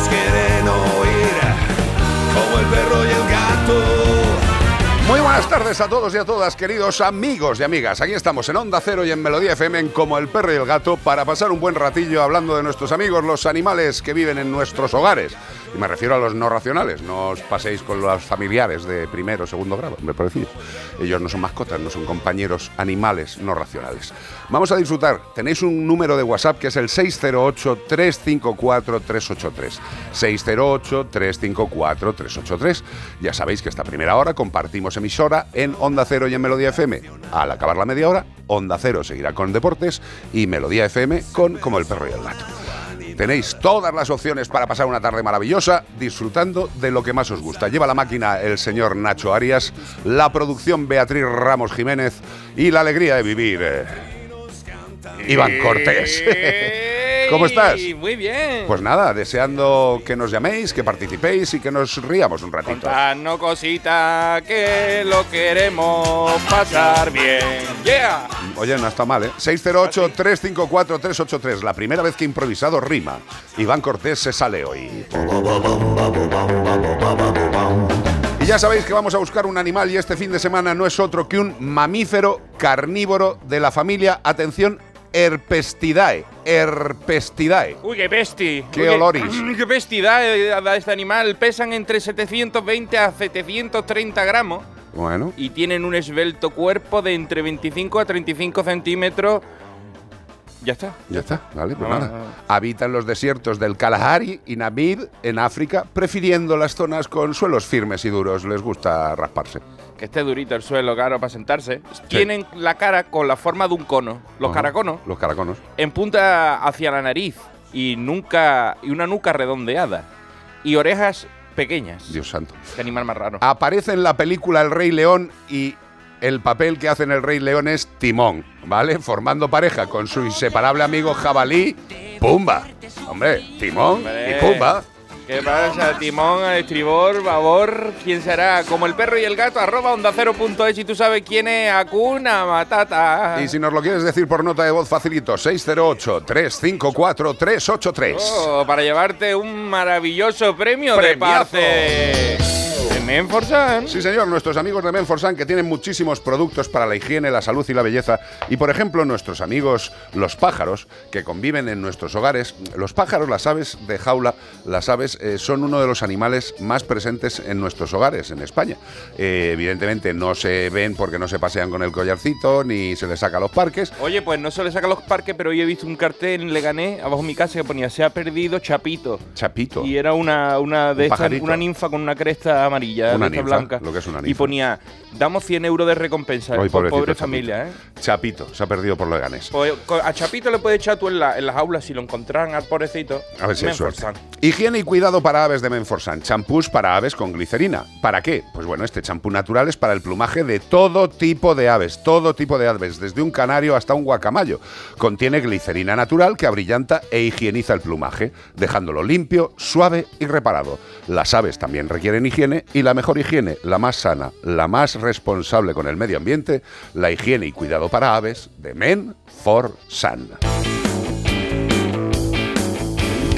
Todos quieren oír como el perro y el gato. Muy buenas tardes a todos y a todas, queridos amigos y amigas. Aquí estamos en Onda Cero y en Melodía FM en Como el Perro y el Gato para pasar un buen ratillo hablando de nuestros amigos, los animales que viven en nuestros hogares. Y me refiero a los no racionales. No os paséis con los familiares de primero o segundo grado, me parecía. Ellos no son mascotas, no son compañeros animales no racionales. Vamos a disfrutar. Tenéis un número de WhatsApp que es el 608-354-383. 608-354-383. Ya sabéis que esta primera hora compartimos emisora en Onda Cero y en Melodía FM. Al acabar la media hora, Onda Cero seguirá con Deportes y Melodía FM con Como el Perro y el Gato. Tenéis todas las opciones para pasar una tarde maravillosa disfrutando de lo que más os gusta. Lleva la máquina el señor Nacho Arias, la producción Beatriz Ramos Jiménez y la alegría de vivir eh, Iván Cortés. ¿Cómo estás? Muy bien. Pues nada, deseando que nos llaméis, que participéis y que nos riamos un ratito. Contadnos cositas que lo queremos pasar bien. Yeah. Oye, no está mal, ¿eh? 608-354-383. La primera vez que he improvisado rima. Iván Cortés se sale hoy. Y ya sabéis que vamos a buscar un animal y este fin de semana no es otro que un mamífero carnívoro de la familia, atención, Herpestidae. Herpestidae. Uy, qué besti. Qué Uy, oloris. Qué besti da, eh, da este animal. Pesan entre 720 a 730 gramos Bueno, y tienen un esbelto cuerpo de entre 25 a 35 centímetros. Ya está. ya está, vale, pues No, nada. no. Habita en los desiertos del Kalahari y Namib en África, prefiriendo las zonas con suelos firmes y duros. Les gusta rasparse. Que esté durito el suelo, claro, para sentarse. Tienen la cara con la forma de un cono. Los Ajá. caraconos. Los caraconos. en punta hacia la nariz y nunca y una nuca redondeada y orejas pequeñas. Dios santo. Qué animal más raro. Aparece en la película El Rey León y el papel que hace en El Rey León es Timón, ¿vale? Formando pareja con su inseparable amigo Jabalí, Pumba. Hombre, Timón Hombre. y Pumba. ¿Qué pasa? Timón, estribor, babor, ¿quién será? Como el perro y el gato, arroba onda cero punto es y tú sabes quién es Akuna Matata. Y si nos lo quieres decir por nota de voz, facilito, 608-354-383. Oh, para llevarte un maravilloso premio Premiazo. de parte Menforsan. Sí, señor, nuestros amigos de Menforsan que tienen muchísimos productos para la higiene, la salud y la belleza. Y, por ejemplo, nuestros amigos los pájaros que conviven en nuestros hogares. Los pájaros, las aves de jaula, las aves eh, son uno de los animales más presentes en nuestros hogares en España. Eh, evidentemente no se ven porque no se pasean con el collarcito ni se les saca a los parques. Oye, pues no se le saca los parques, pero hoy he visto un cartel en Leganés, abajo de mi casa, que ponía se ha perdido Chapito. Chapito. Y era una, una de Un estas, una ninfa con una cresta amarilla, Una ninfa, blanca. lo que es una Y ninfa. ponía, damos 100 euros de recompensa Ay, por pobrecito pobre familia, ¿eh? Chapito, se ha perdido por Leganés. Pues a Chapito le puedes echar tú en, la- en las aulas si lo encontraran al pobrecito. A ver si. Menforsan. Higiene y cuidado para aves de Menforsan. Champús para aves con glicerina. ¿Para qué? Pues bueno, este champú natural es para el plumaje de todo tipo de aves. Todo tipo de aves, desde un canario hasta un guacamayo. Contiene glicerina natural que abrillanta e higieniza el plumaje, dejándolo limpio, suave y reparado. Las aves también requieren higiene y la mejor higiene, la más sana, la más responsable con el medio ambiente, la higiene y cuidado para aves de Men for Sun.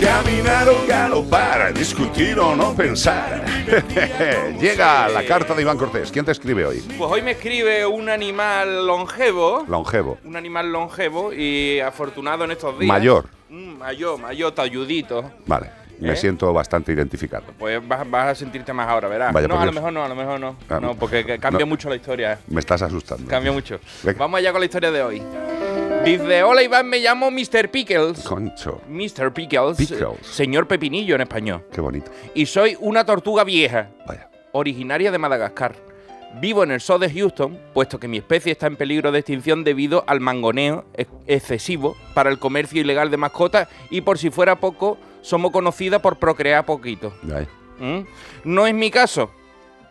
Caminar o galopar, discutir o no pensar. Llega la carta de Iván Cortés. ¿Quién te escribe hoy? Pues hoy me escribe un animal longevo. Longevo. Un animal longevo y afortunado en estos días. Mayor. Mm, mayor, mayor, talludito. Vale, me ¿Eh? siento bastante identificado. Pues vas, vas a sentirte más ahora, verás. Vaya no, a lo mejor no, a lo mejor no. Ah, no, porque que- cambia no. mucho la historia. eh. Me estás asustando. Cambia mucho. Venga. Vamos allá con la historia de hoy. Dice, hola Iván, me llamo Mr. Pickles. Concho, Mr. Pickles, Pickles. señor Pepinillo en español. qué bonito. Y soy una tortuga vieja, Vaya. originaria de Madagascar. Vivo en el zoo de Houston, puesto que mi especie está en peligro de extinción debido al mangoneo ex- excesivo para el comercio ilegal de mascotas y por si fuera poco, somos conocidas por procrear poquito. ¿Mm? No es mi caso,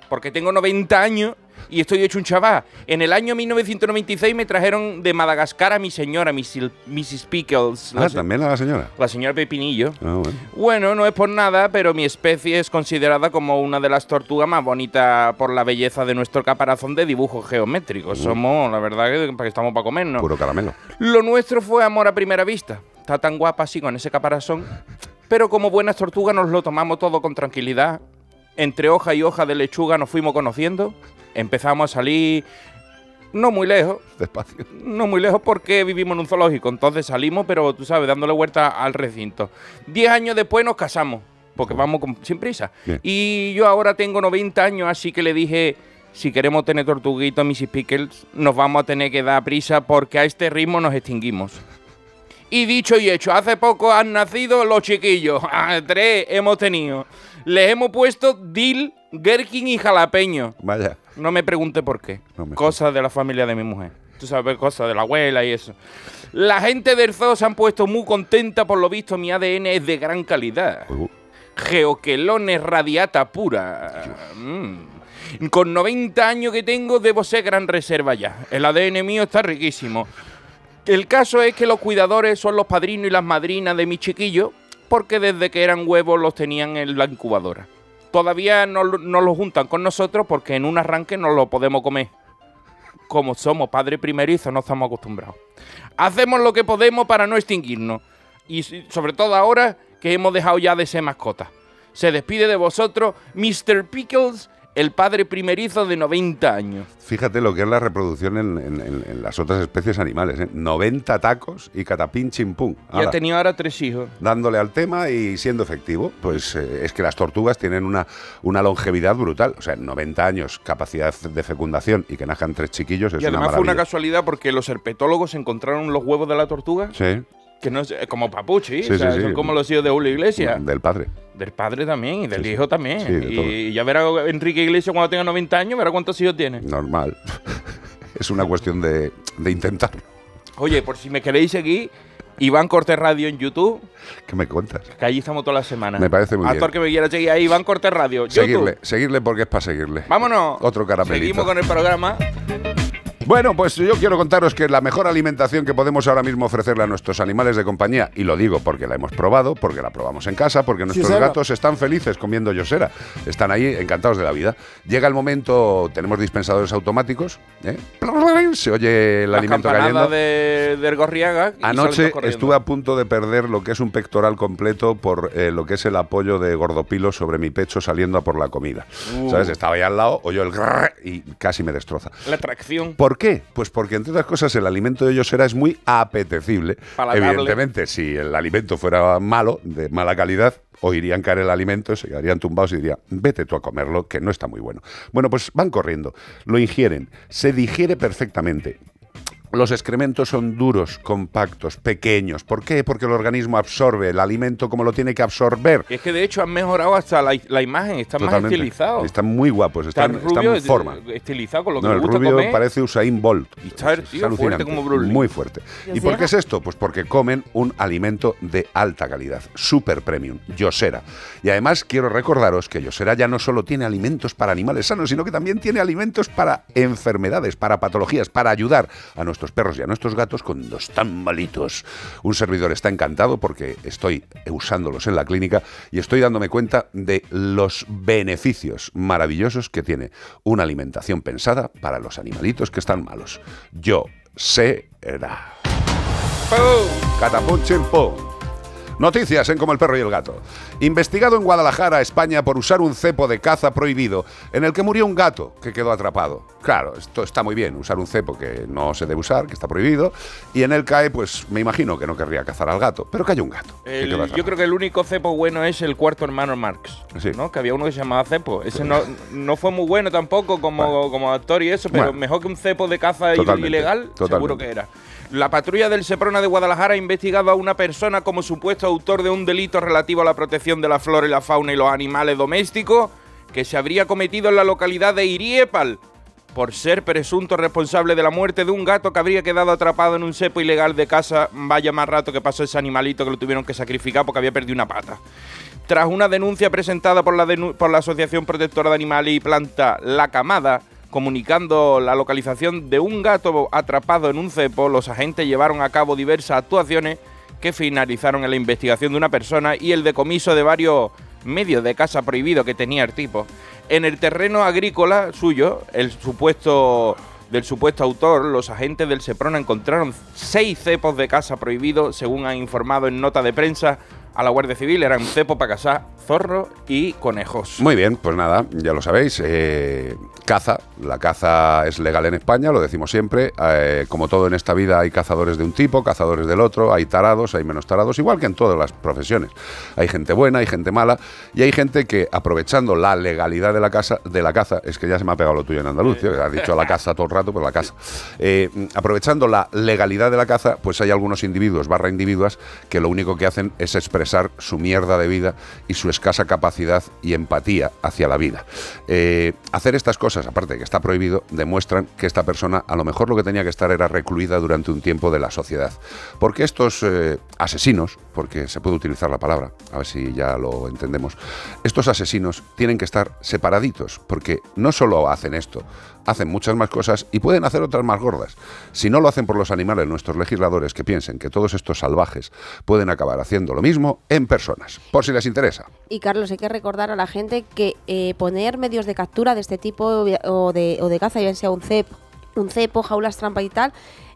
porque tengo 90 años y estoy hecho un chaval. En el año 1996 me trajeron de Madagascar a mi señora, Mrs. Pickles, la, Ah, se- también a la señora. la señora Pepinillo. Ah, bueno. Bueno, no es por nada, pero mi especie es considerada como una de las tortugas más bonitas por la belleza de nuestro caparazón de dibujos geométricos. Somos, la verdad, que que estamos para comernos. Puro caramelo. Lo nuestro fue amor a primera vista. Está tan guapa así con ese caparazón. Pero como buenas tortugas nos lo tomamos todo con tranquilidad. Entre hoja y hoja de lechuga nos fuimos conociendo. Empezamos a salir no muy lejos. Despacio. No muy lejos porque vivimos en un zoológico. Entonces salimos, pero tú sabes, dándole vuelta al recinto. Diez años después nos casamos. Porque vamos con- sin prisa. Bien. Y yo ahora tengo 90 años, así que le dije, si queremos tener tortuguitos, Mrs. Pickles, nos vamos a tener que dar prisa porque a este ritmo nos extinguimos. Y dicho y hecho, hace poco han nacido los chiquillos. Ah, Tres hemos tenido. Les hemos puesto Dil, Gherkin y Jalapeño. Vaya. No me pregunte por qué. No me cosas de la familia de mi mujer. Tú sabes, cosas de la abuela y eso. La gente del zoo se han puesto muy contenta, por lo visto mi ADN es de gran calidad. Uh, Geoquelones radiata pura. Mm. Con 90 años que tengo, debo ser gran reserva ya. El ADN mío está riquísimo. El caso es que los cuidadores son los padrinos y las madrinas de mi chiquillo, porque desde que eran huevos los tenían en la incubadora. Todavía no, lo- no lo juntan con nosotros porque en un arranque no lo podemos comer. Como somos padre primerizo, no estamos acostumbrados. Hacemos lo que podemos para no extinguirnos. Y sobre todo ahora que hemos dejado ya de ser mascotas. Se despide de vosotros Mr. Pickles, el padre primerizo de 90 años. Fíjate lo que es la reproducción en, en- en- en las otras especies animales. ¿eh? 90 tacos y catapín chimpún. Y ha tenido ahora tres hijos. dándole al tema y siendo efectivo, pues eh, es que las tortugas tienen una, una longevidad brutal. O sea, 90 años, capacidad de fecundación y que nazcan tres chiquillos es y además una fue una casualidad porque los herpetólogos encontraron los huevos de la tortuga, Sí, que no es como papuchi, Sí, o sea, sí, son como los hijos de Julio Iglesias. del padre. Del padre también y del hijo también. Y ya verá Enrique Iglesias cuando tenga 90 años, verá cuántos hijos tiene. Normal. es una cuestión de, de intentar. Oye, por si me queréis seguir, Iván Cortés Radio en YouTube, ¿Qué me cuentas? que allí estamos toda la semana. Me parece muy Actor bien. que me quiera seguir ahí, Iván Cortés Radio. Seguirle, YouTube. seguirle porque es para seguirle. Vámonos. Otro caramelito. Seguimos con el programa. Bueno, pues yo quiero contaros que la mejor alimentación que podemos ahora mismo ofrecerle a nuestros animales de compañía, y lo digo porque la hemos probado, porque la probamos en casa, porque nuestros Yosera. gatos están felices comiendo yosera, están ahí encantados de la vida. Llega el momento, tenemos dispensadores automáticos, ¿eh? se oye el La alimento campanada cayendo. de, del Gorriaga. Anoche estuve a punto de perder lo que es un pectoral completo por eh, lo que es el apoyo de gordopilo sobre mi pecho saliendo a por la comida. Uh. ¿Sabes? Estaba ahí al lado, oyó el grrr y casi me destroza. La atracción. ¿Por qué? Pues porque, entre otras cosas, el alimento de Yosera es muy apetecible. Palatable. Evidentemente, si el alimento fuera malo, de mala calidad, oirían caer el alimento, se quedarían tumbados y dirían, vete tú a comerlo, que no está muy bueno. Bueno, pues van corriendo, lo ingieren, se digiere perfectamente. Los excrementos son duros, compactos, pequeños. ¿Por qué? Porque el organismo absorbe el alimento como lo tiene que absorber. Y es que de hecho han mejorado hasta la, la imagen, está más Totalmente. estilizado. Están muy guapos, están, están rubio, en forma. eh, estilizado con lo que No, me el gusta rubio comer. parece Usain Bolt. Y está, Es tío, alucinante, fuerte como Bruce Lee. Muy fuerte. ¿Y por qué es esto? Pues porque comen un alimento de alta calidad, super premium, Yosera. Y además quiero recordaros que Yosera ya no solo tiene alimentos para animales sanos, sino que también tiene alimentos para enfermedades, para patologías, para ayudar a nuestros perros y a nuestros gatos cuando están malitos. Un servidor está encantado porque estoy usándolos en la clínica y estoy dándome cuenta de los beneficios maravillosos que tiene una alimentación pensada para los animalitos que están malos. Yo sé era. Noticias en Como el perro y el gato. Investigado en Guadalajara, España, por usar un cepo de caza prohibido en el que murió un gato que quedó atrapado. Claro, esto está muy bien, usar un cepo que no se debe usar, que está prohibido, y en él cae, pues me imagino que no querría cazar al gato, pero cayó un gato. El- yo creo que el único cepo bueno es el cuarto hermano Marx. Sí. ¿no? Que había uno que se llamaba cepo. Ese no, no fue muy bueno tampoco como, como actor y eso, pero Bueno. mejor que un cepo de caza Totalmente, ilegal, seguro que era. La patrulla del Seprona de Guadalajara ha investigado a una persona como supuesto autor de un delito relativo a la protección de la flora y la fauna y los animales domésticos que se habría cometido en la localidad de Iriepal por ser presunto responsable de la muerte de un gato que habría quedado atrapado en un cepo ilegal de casa. Vaya más rato que pasó ese animalito que lo tuvieron que sacrificar porque había perdido una pata. Tras una denuncia presentada por la, por la Asociación Protectora de Animales y Planta La Camada, comunicando la localización de un gato atrapado en un cepo, los agentes llevaron a cabo diversas actuaciones que finalizaron en la investigación de una persona y el decomiso de varios medios de caza prohibido que tenía el tipo. En el terreno agrícola suyo, el supuesto del supuesto autor, los agentes del Seprona encontraron seis cepos de caza prohibido, según han informado en nota de prensa a la Guardia Civil. Eran cepos para cazar zorros y conejos. Muy bien, pues nada, ya lo sabéis. eh, caza, la caza es legal en España, lo decimos siempre. eh, como todo en esta vida, hay cazadores de un tipo, cazadores del otro, hay tarados, hay menos tarados, igual que en todas las profesiones. Hay gente buena, hay gente mala, y hay gente que aprovechando la legalidad de la, casa, de la caza, es que ya se me ha pegado lo tuyo en andaluz, tío, has dicho la caza todo el rato, pues la caza. Eh, aprovechando la legalidad de la caza, pues hay algunos individuos barra individuas que lo único que hacen es expresar su mierda de vida y su escasa capacidad y empatía hacia la vida. Eh, hacer estas cosas, aparte que está prohibido, demuestran que esta persona a lo mejor lo que tenía que estar era recluida durante un tiempo de la sociedad. Porque estos eh, asesinos, porque se puede utilizar la palabra, a ver si ya lo entendemos, estos asesinos tienen que estar separaditos, porque no solo hacen esto, hacen muchas más cosas y pueden hacer otras más gordas. Si no lo hacen por los animales, nuestros legisladores que piensen que todos estos salvajes pueden acabar haciendo lo mismo en personas, por si les interesa. Y Carlos, hay que recordar a la gente que eh, poner medios de captura de este tipo o de, o de caza, ya sea un cepo, un cepo, jaulas trampa y tal,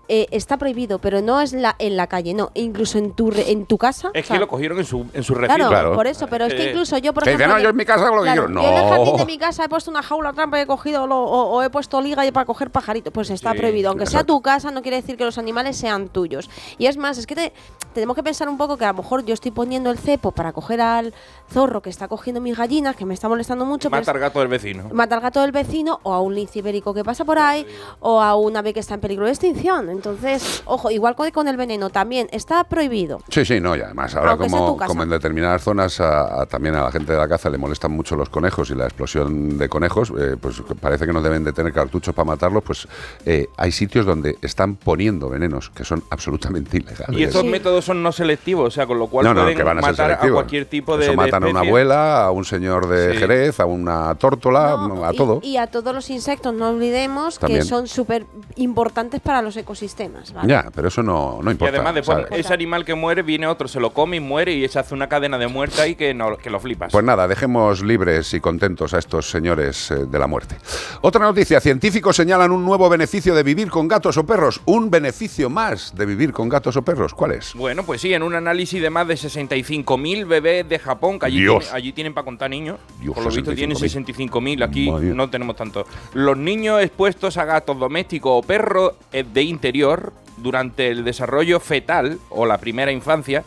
eh, está prohibido, pero no es la, en la calle, no. Incluso en tu, re- en tu casa. Es o sea, que lo cogieron en su, en su recinto. Claro, Claro. por eso, pero es que Eh, incluso yo, por que ejemplo. "No, yo en mi casa lo que quiero". Yo en el No. jardín de mi casa he puesto una jaula trampa y he cogido lo- o, o he puesto liga para coger pajaritos. Pues está Sí, prohibido. Aunque sea tu casa, no quiere decir que los animales sean tuyos. Y es más, es que te- tenemos que pensar un poco que a lo mejor yo estoy poniendo el cepo para coger al zorro que está cogiendo mis gallinas, que me está molestando mucho. Mata al gato del vecino. mata al gato del vecino o a un lince ibérico que pasa por ahí o a un ave que está en peligro de extinción. Entonces, ojo, igual con el veneno también está prohibido. Sí, sí, no, y además ahora como, en determinadas zonas a- a- también a la gente de la caza le molestan mucho los conejos y la explosión de conejos, eh, pues parece que no deben de tener cartuchos para matarlos, pues eh, hay sitios donde están poniendo venenos que son absolutamente ilegales. Y estos Sí. métodos son no selectivos, o sea, con lo cual no, no, pueden que van a ser matar a cualquier tipo de matan a una abuela, a un señor de Sí. Jerez, a una tórtola, No, a y- todo. Y, a todos los insectos, no olvidemos También. que son súper importantes para los ecosistemas. ¿vale? Ya, pero eso no, no Y importa. además, después, ¿sabes? ese animal que muere, viene otro, se lo come y muere, y se hace una cadena de muerte ahí que, no, que lo flipas. Pues nada, dejemos libres y contentos a estos señores eh, de la muerte. Otra noticia, científicos señalan un nuevo beneficio de vivir con gatos o perros. Un beneficio más de vivir con gatos o perros. ¿Cuál es? Bueno, pues sí, en un análisis de más de 65.000 bebés de Japón, que allí, Dios. tiene- allí tienen para contar niños. Dios, Por lo visto tienen 65.000. 65.000, aquí Madre no tenemos tanto. Los niños expuestos a gatos domésticos o perros eh, de interior durante el desarrollo fetal o la primera infancia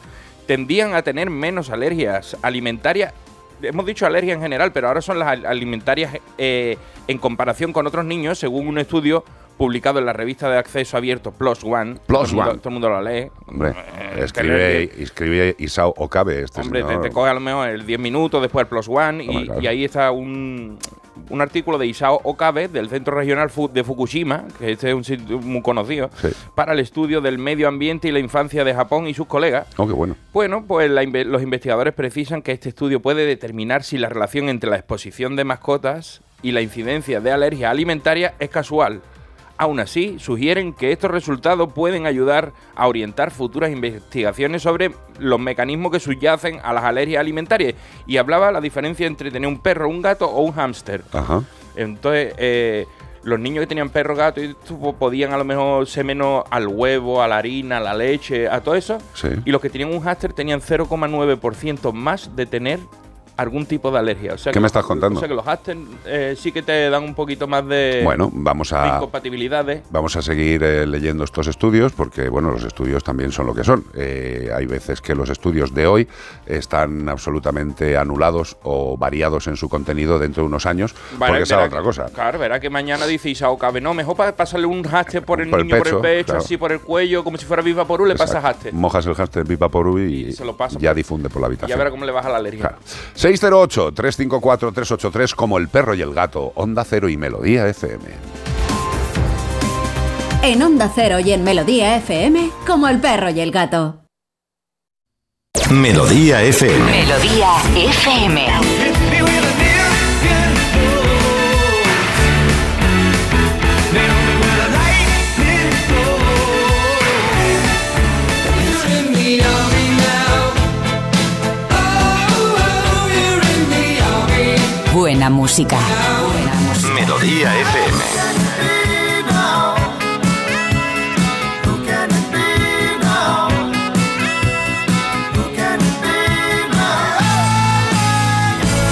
tendían a tener menos alergias alimentarias. Hemos dicho alergia en general, pero ahora son las al- alimentarias eh, en comparación con otros niños, según un estudio publicado en la revista de acceso abierto Plus One. Plus todo el mundo- One. todo el mundo lo lee. Hombre, Eh, escribe, escribe Isao Okabe este Hombre, te, señor. te coge a lo mejor el 10 minutos, después el Plus One, y ahí está un, un artículo de Isao Okabe del Centro Regional de Fukushima, que este es un sitio muy conocido, Sí. para el estudio del medio ambiente y la infancia de Japón y sus colegas. Oh, qué bueno. Bueno, pues la los investigadores precisan que este estudio puede determinar si la relación entre la exposición de mascotas y la incidencia de alergia alimentaria es casual. Aún así, sugieren que estos resultados pueden ayudar a orientar futuras investigaciones sobre los mecanismos que subyacen a las alergias alimentarias. Y hablaba la diferencia entre tener un perro, un gato o un hámster. Ajá. Entonces, eh, los niños que tenían perro, gato, y esto, pues, podían a lo mejor ser menos al huevo, a la harina, a la leche, a todo eso. Sí. Y los que tenían un hámster tenían 0,9% más de tener algún tipo de alergia. O sea ¿Qué que me estás contando? O sea que los hámsters eh, sí que te dan un poquito más de, Bueno, vamos a, incompatibilidades. Vamos a seguir eh, leyendo estos estudios porque, bueno, los estudios también son lo que son. Eh, hay veces que los estudios de hoy están absolutamente anulados o variados en su contenido dentro de unos años Vale, porque sale verá otra cosa. Claro, verá que mañana dice Isao Cabe, no, mejor para pasarle un hámster por el Por el niño, pecho, por el pecho, claro. así por el cuello, como si fuera Viva Porú, le Exacto. hámster. Mojas el hámster Viva Porú y, Y se lo pasa ya difunde por la Ya habitación. verá cómo le baja la alergia. Claro. 608-354-383 como el perro y el gato, Onda Cero y Melodía FM. En Onda Cero y en Melodía FM, como el perro y el gato. Melodía FM. Melodía FM. Música. Melodía FM.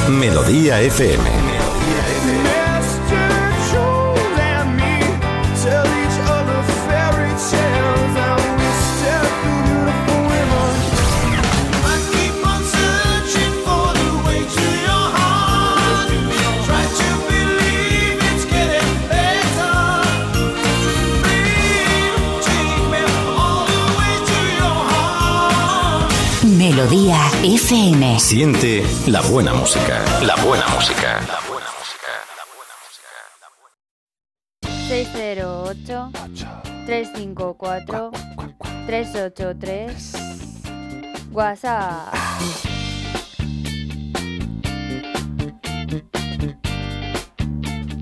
Melodía FM. Melodía FM. Siente la buena música. La buena música. La buena música. 608 354 383 WhatsApp.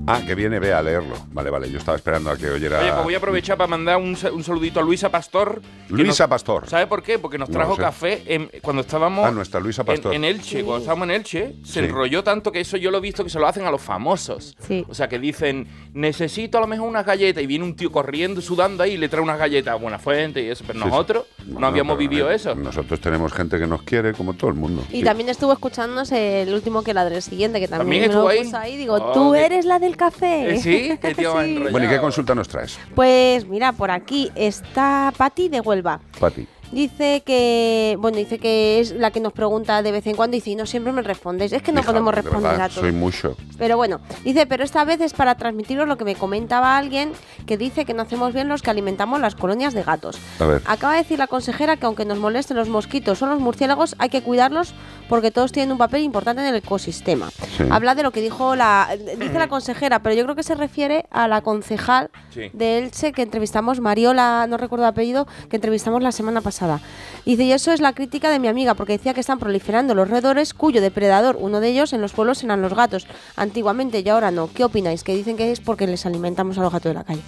Ah, que viene, ve a leerlo. Vale, vale, yo estaba esperando a que oyera. Oye, pues voy a aprovechar para mandar un, un saludito a Luisa Pastor. Luisa nos- Pastor. ¿Sabe por qué? Porque nos No trajo sé. café en- cuando estábamos Ah, nuestra Luisa en, Pastor. en Elche. Cuando estábamos en Elche, se Sí. enrolló tanto que eso yo lo he visto que se lo hacen a los famosos. Sí. O sea, que dicen, necesito a lo mejor unas galletas. Y viene un tío corriendo, sudando ahí y le trae unas galletas a Buena Fuente y eso. Pero Sí, sí. nosotros no Bueno, habíamos vivido eso. Nosotros tenemos gente que nos quiere, como todo el mundo. Y Sí. también estuvo escuchándonos el último que ladré, el siguiente, que también, ¿También me lo ahí? Digo, Oh, tú qué- eres la del café. Eh, sí, qué tío Sí. enrollado. Bueno, ¿y qué consulta nos traes, Pues mira, por aquí está Patti de Huelva. Pati? Dice que, bueno, dice que es la que nos pregunta de vez en cuando y dice, "Y no siempre me respondéis. Es que no Hija, podemos de responder verdad, a todo. Soy mucho. Pero bueno, dice, pero esta vez es para transmitiros lo que me comentaba alguien que dice que no hacemos bien los que alimentamos las colonias de gatos. A ver. Acaba de decir la consejera que aunque nos molesten los mosquitos o los murciélagos, hay que cuidarlos porque todos tienen un papel importante en el ecosistema. Sí. Habla de lo que dijo la dice la consejera, pero yo creo que se refiere a la concejal Sí. de Elche que entrevistamos, Mariola, no recuerdo el apellido, que entrevistamos la semana pasada. Dice, y eso es la crítica de mi amiga, porque decía que están proliferando los roedores, cuyo depredador, uno de ellos en los pueblos eran los gatos, antiguamente y ahora no. ¿Qué opináis? Que dicen que es porque les alimentamos a los gatos de la calle.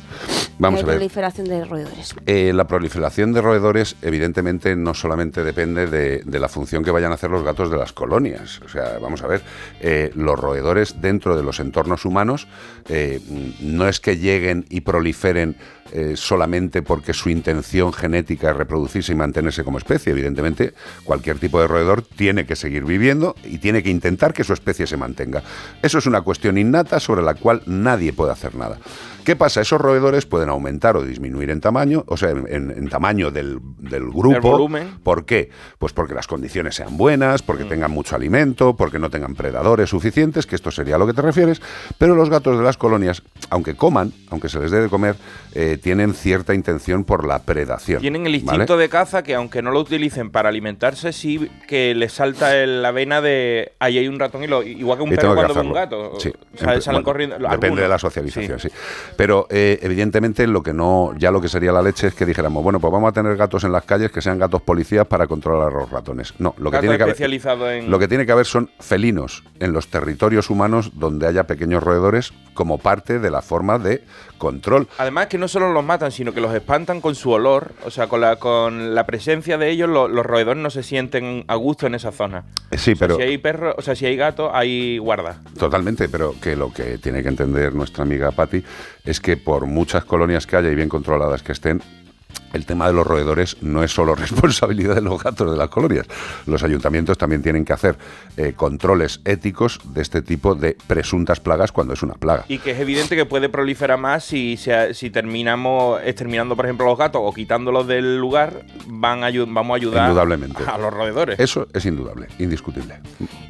Vamos a ver. proliferación de roedores. Eh, la proliferación de roedores, evidentemente, no solamente depende de, de la función que vayan a hacer los gatos de las colonias. O sea, vamos a ver, eh, los roedores dentro de los entornos humanos eh, no es que lleguen y proliferen eh, solamente porque su intención genética es reproducirse y mantenerse como especie. Evidentemente, cualquier tipo de roedor tiene que seguir viviendo y tiene que intentar que su especie se mantenga. Eso es una cuestión innata sobre la cual nadie puede hacer nada. ¿Qué pasa? Esos roedores pueden aumentar o disminuir en tamaño, o sea, en, en- en tamaño del, del grupo. Volumen. ¿Por qué? Pues porque las condiciones sean buenas, porque tengan mucho alimento, porque no tengan predadores suficientes, que esto sería a lo que te refieres, pero los gatos de las colonias, aunque coman, aunque se les dé de comer, eh, tienen cierta intención por la predación. Tienen el ¿vale? instinto de caza que aunque no lo utilicen para alimentarse, sí que les salta el- la vena de ahí hay un ratón y lo, igual que un Y perro cuando ve un gato. Sí. Salen bueno, corriendo. Depende algunos. de la socialización, sí. Sí. Pero eh, evidentemente lo que no, ya lo que sería la leche es que dijéramos, bueno, pues vamos a tener gatos en las calles que sean gatos policías para controlar a los ratones. No, lo que tiene que haber, en. lo que tiene que haber son felinos en los territorios humanos donde haya pequeños roedores como parte de la forma de control. Además que no solo los matan, sino que los espantan con su olor, o sea, con la, con la presencia de ellos, lo- los roedores no se sienten a gusto en esa zona. Eh, Sí, O sea, pero si hay perros, o sea, si hay gatos, hay guarda. Totalmente, pero que lo que tiene que entender nuestra amiga Patti es que por muchas colonias que haya y bien controladas que estén, el tema de los roedores no es solo responsabilidad de los gatos de las colonias. Los ayuntamientos también tienen que hacer eh, controles éticos de este tipo de presuntas plagas cuando es una plaga. Y que es evidente que puede proliferar más si, si terminamos exterminando, por ejemplo, los gatos o quitándolos del lugar, van a, vamos a ayudar Indudablemente. a los roedores. Eso es indudable, indiscutible.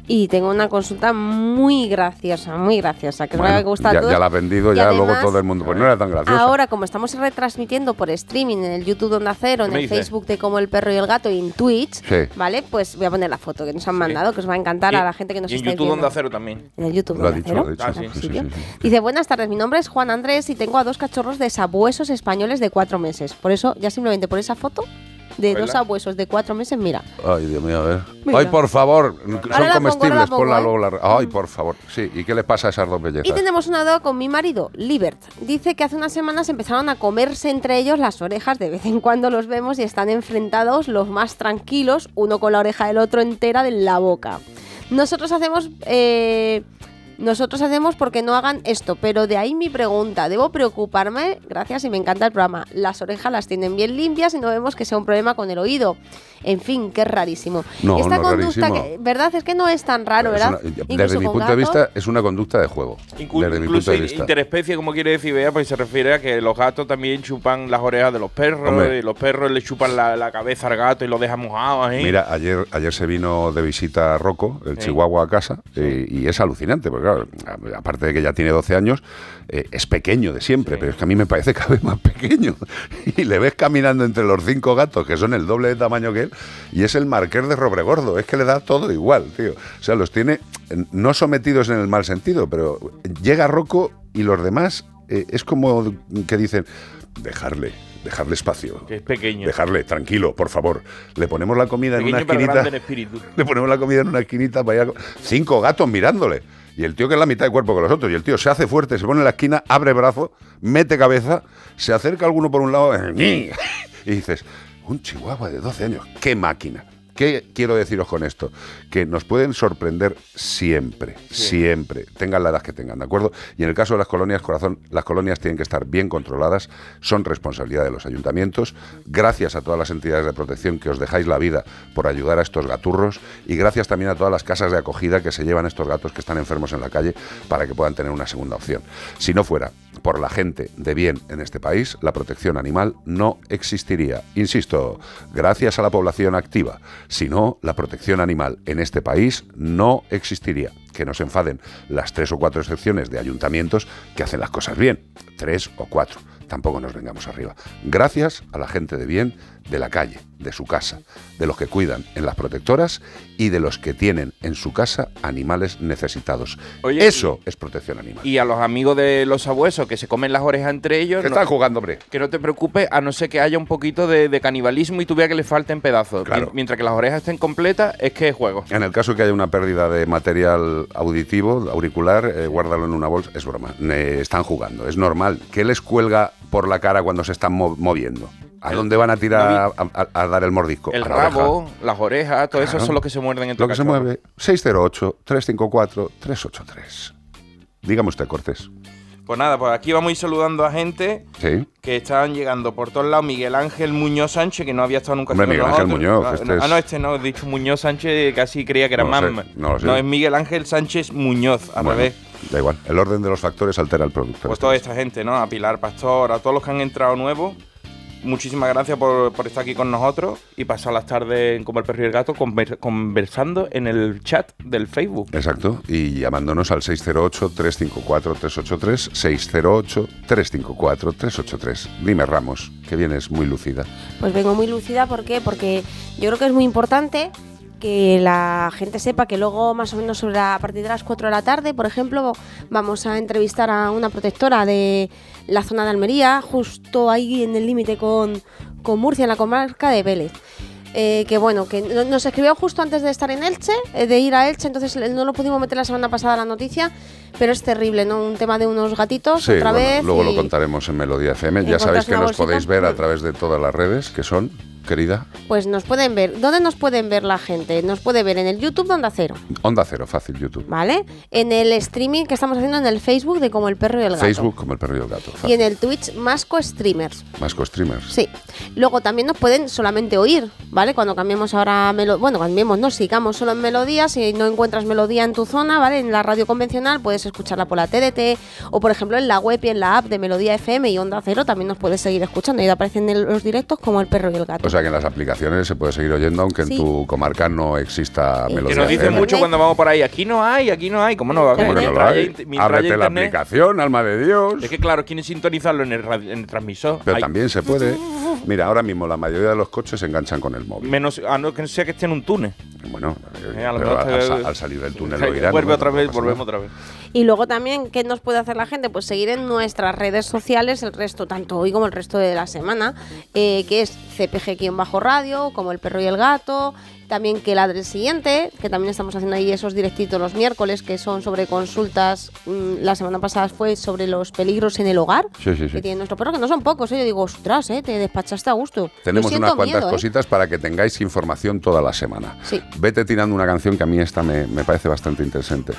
Y tengo una consulta muy graciosa, muy graciosa, que Bueno, gustar a ya, todos. ya la has vendido, Y ya luego todo el mundo. Pues no era tan gracioso. Ahora, como estamos retransmitiendo por streaming el YouTube de Onda Cero, en ¿Qué me el? Facebook de Como el Perro y el Gato y en Twitch, Sí. ¿vale? Pues voy a poner la foto que nos han mandado, que os va a encantar Y- a la gente que nos y en está YouTube viendo. Onda Cero también. En el YouTube Lo Onda dicho, Cero. lo ha dicho. Ah, sí. Sí, sí, Sitio. sí, sí. Dice, buenas tardes, mi nombre es Juan Andrés y tengo a dos cachorros de sabuesos españoles de cuatro meses. Por eso, ya simplemente por esa foto de dos sabuesos de cuatro meses, mira. Ay, Dios mío, a ver. Mira. Ay, por favor. Son ahora comestibles. pongo, ponla ¿eh? luego la- Ay, por favor. Sí, ¿y qué le pasa a esas dos bellezas? Y tenemos una duda con mi marido, Libert. Dice que hace unas semanas empezaron a comerse entre ellos las orejas. De vez en cuando los vemos y están enfrentados los más tranquilos, uno con la oreja del otro entera de la boca. Nosotros hacemos... eh, nosotros hacemos porque no hagan esto, pero de ahí mi pregunta. ¿Debo preocuparme? Gracias y me encanta el programa. Las orejas las tienen bien limpias y no vemos que sea un problema con el oído. En fin, qué rarísimo. No, Esta no es conducta, rarísimo. que, ¿verdad? Es que no es tan raro, Es ¿verdad? una- desde mi punto de vista, es una conducta de juego. Inclu- desde mi incluso punto de vista. interespecie, como quiere decir Bea, pues se refiere a que los gatos también chupan las orejas de los perros Hombre. y los perros le chupan la, la cabeza al gato y lo dejan mojado ahí. Mira, ayer, ayer se vino de visita a Rocco, el Sí. chihuahua, a casa, eh, y es alucinante, porque claro, aparte de que ya tiene 12 años, eh, es pequeño de siempre, Sí. pero es que a mí me parece cada vez más pequeño. Y le ves caminando entre los cinco gatos, que son el doble de tamaño que él, y es el marqués de Robregordo, es que le da todo igual, tío. O sea, los tiene no sometidos en el mal sentido, pero llega Rocco y los demás eh, es como que dicen, dejarle, dejarle espacio. que es pequeño. Dejarle, tranquilo, por favor. Le ponemos la comida en una esquinita. en. Le ponemos la comida en una esquinita para allá. Cinco gatos mirándole. Y el tío que es la mitad de cuerpo que los otros. Y el tío se hace fuerte, se pone en la esquina, abre brazo, mete cabeza, se acerca alguno por un lado. Y dices, un chihuahua de 12 años. ¡Qué máquina! ¿Qué quiero deciros con esto? Que nos pueden sorprender siempre, siempre, tengan la edad que tengan, ¿de acuerdo? Y en el caso de las colonias, corazón, las colonias tienen que estar bien controladas, son responsabilidad de los ayuntamientos. Gracias a todas las entidades de protección que os dejáis la vida por ayudar a estos gaturros y gracias también a todas las casas de acogida que se llevan estos gatos que están enfermos en la calle para que puedan tener una segunda opción. Si no fuera por la gente de bien en este país, la protección animal no existiría. Insisto, gracias a la población activa. Si no, la protección animal en este país no existiría. Que nos enfaden las tres o cuatro excepciones de ayuntamientos que hacen las cosas bien. Tres o cuatro. Tampoco nos vengamos arriba. Gracias a la gente de bien de la calle, de su casa, de los que cuidan en las protectoras y de los que tienen en su casa animales necesitados. Oye, Eso es protección animal. Y a los amigos de los sabuesos que se comen las orejas entre ellos, ¿Qué no- están jugando, hombre? que no te preocupes, a no ser que haya un poquito de, de canibalismo y tú veas que le falten pedazos. Claro. Mientras que las orejas estén completas, es que es juego. En el caso que haya una pérdida de material auditivo, auricular, eh, guárdalo en una bolsa. Es broma. Eh, están jugando. Es normal. ¿Qué les cuelga por la cara cuando se están mo- moviendo? ¿A dónde van a tirar a, a- a dar el mordisco? El A la oreja. rabo, las orejas, todo eso son los que se muerden entre Lo que se cachorros. mueve. 608-354-383. Dígame usted, Cortés. Pues nada, pues aquí vamos a ir saludando a gente Sí. que estaban llegando por todos lados. Miguel Ángel Muñoz Sánchez, que no había estado nunca Hombre, Miguel Ángel. Muñoz, Ah, este es- ah, no, este no, he dicho Muñoz Sánchez, casi creía que era No lo sé, Mam. no es Miguel Ángel Sánchez Muñoz, al Bueno, revés. da igual. El orden de los factores altera el producto. Pues toda esta gente, ¿no? A Pilar Pastor, a todos los que han entrado nuevos. Muchísimas gracias por, por estar aquí con nosotros y pasar las tardes en Como el Perro y el Gato conver- conversando en el chat del Facebook. Exacto, y llamándonos al 608-354-383, 608-354-383. Dime, Ramos, que vienes muy lucida. Pues vengo muy lucida, ¿por qué? Porque yo creo que es muy importante que la gente sepa que luego más o menos sobre la- a partir de las 4 de la tarde, por ejemplo, vamos a entrevistar a una protectora de la zona de Almería, justo ahí en el límite con, con Murcia, en la comarca de Vélez. Eh, que bueno, que no- nos escribió justo antes de estar en Elche, eh, de ir a Elche, entonces eh, no lo pudimos meter la semana pasada la noticia, pero es terrible, ¿no? Un tema de unos gatitos Sí, otra bueno, vez. luego lo contaremos en Melodía FM. Ya sabéis que nos podéis ver a través de todas las redes, que son, querida, Pues nos pueden ver. ¿Dónde nos pueden ver la gente? Nos puede ver en el YouTube de Onda Cero, Onda Cero, fácil, YouTube. ¿vale? En el streaming que estamos haciendo en el Facebook de Como el Perro y el Gato. Facebook, como el perro y el gato. Y en el Twitch Masco Streamers. Masco Streamers. Sí. Luego también nos pueden solamente oír, ¿vale? Cuando cambiemos ahora bueno, cambiemos, no, sigamos solo en melodía, si no encuentras melodía en tu zona, ¿vale? En la radio convencional puedes escucharla por la TDT o por ejemplo en la web y en la app de Melodía FM y Onda Cero también nos puedes seguir escuchando y aparecen en los directos como el perro y el gato. O sea que en las aplicaciones se puede seguir oyendo, aunque Sí. en tu comarca no exista melodía. Que nos dicen mucho cuando vamos por ahí. Aquí no hay, aquí no hay. ¿Cómo no va? ¿Cómo que no lo hay? Ábrete la aplicación, alma de Dios. Es que claro, quieren sintonizarlo en el, radio- en el transmisor. Pero Hay- también se puede. Mira, ahora mismo la mayoría de los coches se enganchan con el móvil. Menos, a no que sea que esté en un túnel. Bueno, Eh, a lo pero mejor al, salir del túnel lo irán. Vuelve ¿no? otra No vez, pasa volvemos otra vez. Y luego también, ¿qué nos puede hacer la gente? Pues seguir en nuestras redes sociales, el resto, tanto hoy como el resto de la semana, eh, que es CPG-radio, como El Perro y el Gato, también que la del siguiente, que también estamos haciendo ahí esos directitos los miércoles, que son sobre consultas, mm, la semana pasada fue sobre los peligros en el hogar, Sí, sí, sí. que tiene nuestro perro, que no son pocos, ¿eh? yo digo, ostras, ¿eh? te despachaste a gusto. Tenemos unas cuantas miedo, ¿eh? cositas para que tengáis información toda la semana. Sí. Vete tirando una canción que a mí esta me, me parece bastante interesante.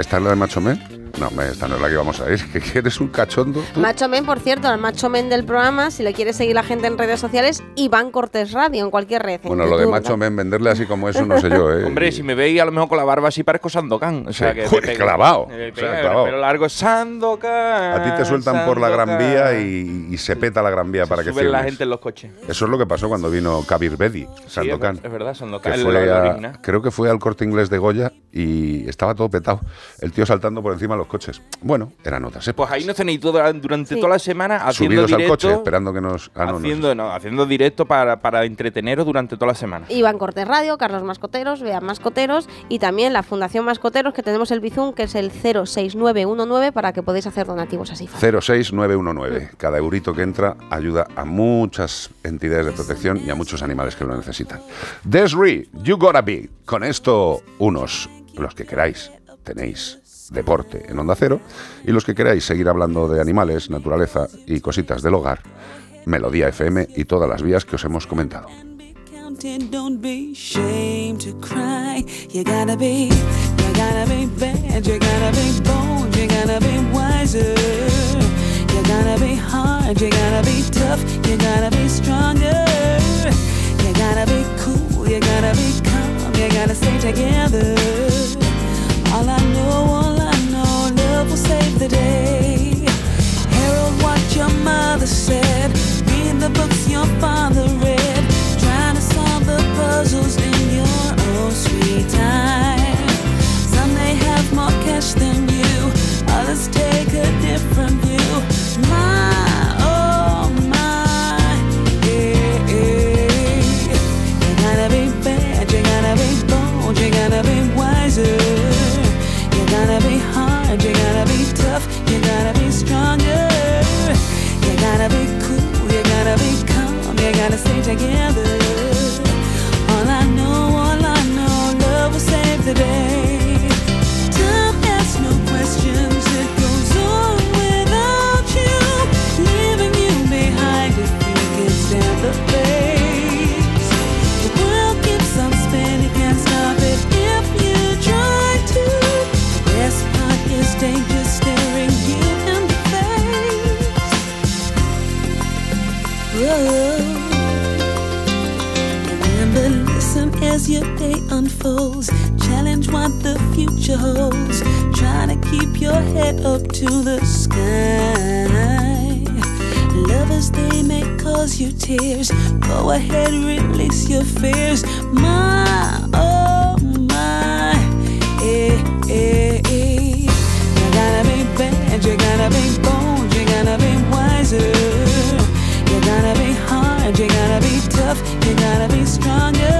¿Esta es la de Macho Men? No, me- esta no es la que vamos a ir. ¿Que eres un cachondo? tú? Macho Men, por cierto, el Macho Men del programa, si le quiere seguir la gente en redes sociales, Iván Cortés Radio, en cualquier red. en Bueno, lo de Macho Men, venderle así como eso, no sé yo, ¿eh? Hombre, si me veis a lo mejor con la barba así parezco Sandokan. O sea, Sí. que clavado. me O sea, pega, clavado. Pero largo Sandokan. A ti te sueltan por la Gran. Vía y, y se peta la Gran Vía para que Suben la gente en los coches. Eso es lo que pasó cuando vino Kabir Bedi, Sí, es Sandokan. es verdad, Sandokan. que fue a- creo que fue al corte inglés de Goya y estaba todo petado. El tío saltando por encima de los coches. Bueno, eran otras épocas. Pues ahí nos tenéis todo- durante Sí. toda la semana haciendo Subidos al coche, esperando que nos. Ah, no, no. haciendo, no, haciendo directo para, para entreteneros durante toda la semana. Iván Cortés Radio, Carlos Mascoteros, Vean Mascoteros y también la Fundación Mascoteros, que tenemos el Bizum, que es el 06919, para que podáis hacer donativos así. fácil. 06919. Cada eurito que entra ayuda a muchas entidades de protección y a muchos animales que lo necesitan. Desri, You Gotta Be. Con esto, unos, los que queráis, tenéis deporte en Onda Cero y los que queráis seguir hablando de animales, naturaleza y cositas del hogar, Melodía FM y todas las vías que os hemos comentado. You gotta be, hard, you gotta be tough, you gotta be stronger. You gotta be cool, you gotta be calm, you gotta stay together. All I know, the day. Herald what your mother said. Read the books your father read. Trying to solve the puzzles in your own sweet time. Some may have more cash than you, others take a different view. My, together. As your day unfolds. Challenge what the future holds. Try to keep your head up to the sky. Lovers, they may cause you tears. Go ahead, release your fears. My, oh my, eh, eh, eh. You gotta be bad, you gotta be bold, you gotta be wiser. You gotta be hard, you gotta be tough, you gotta be stronger.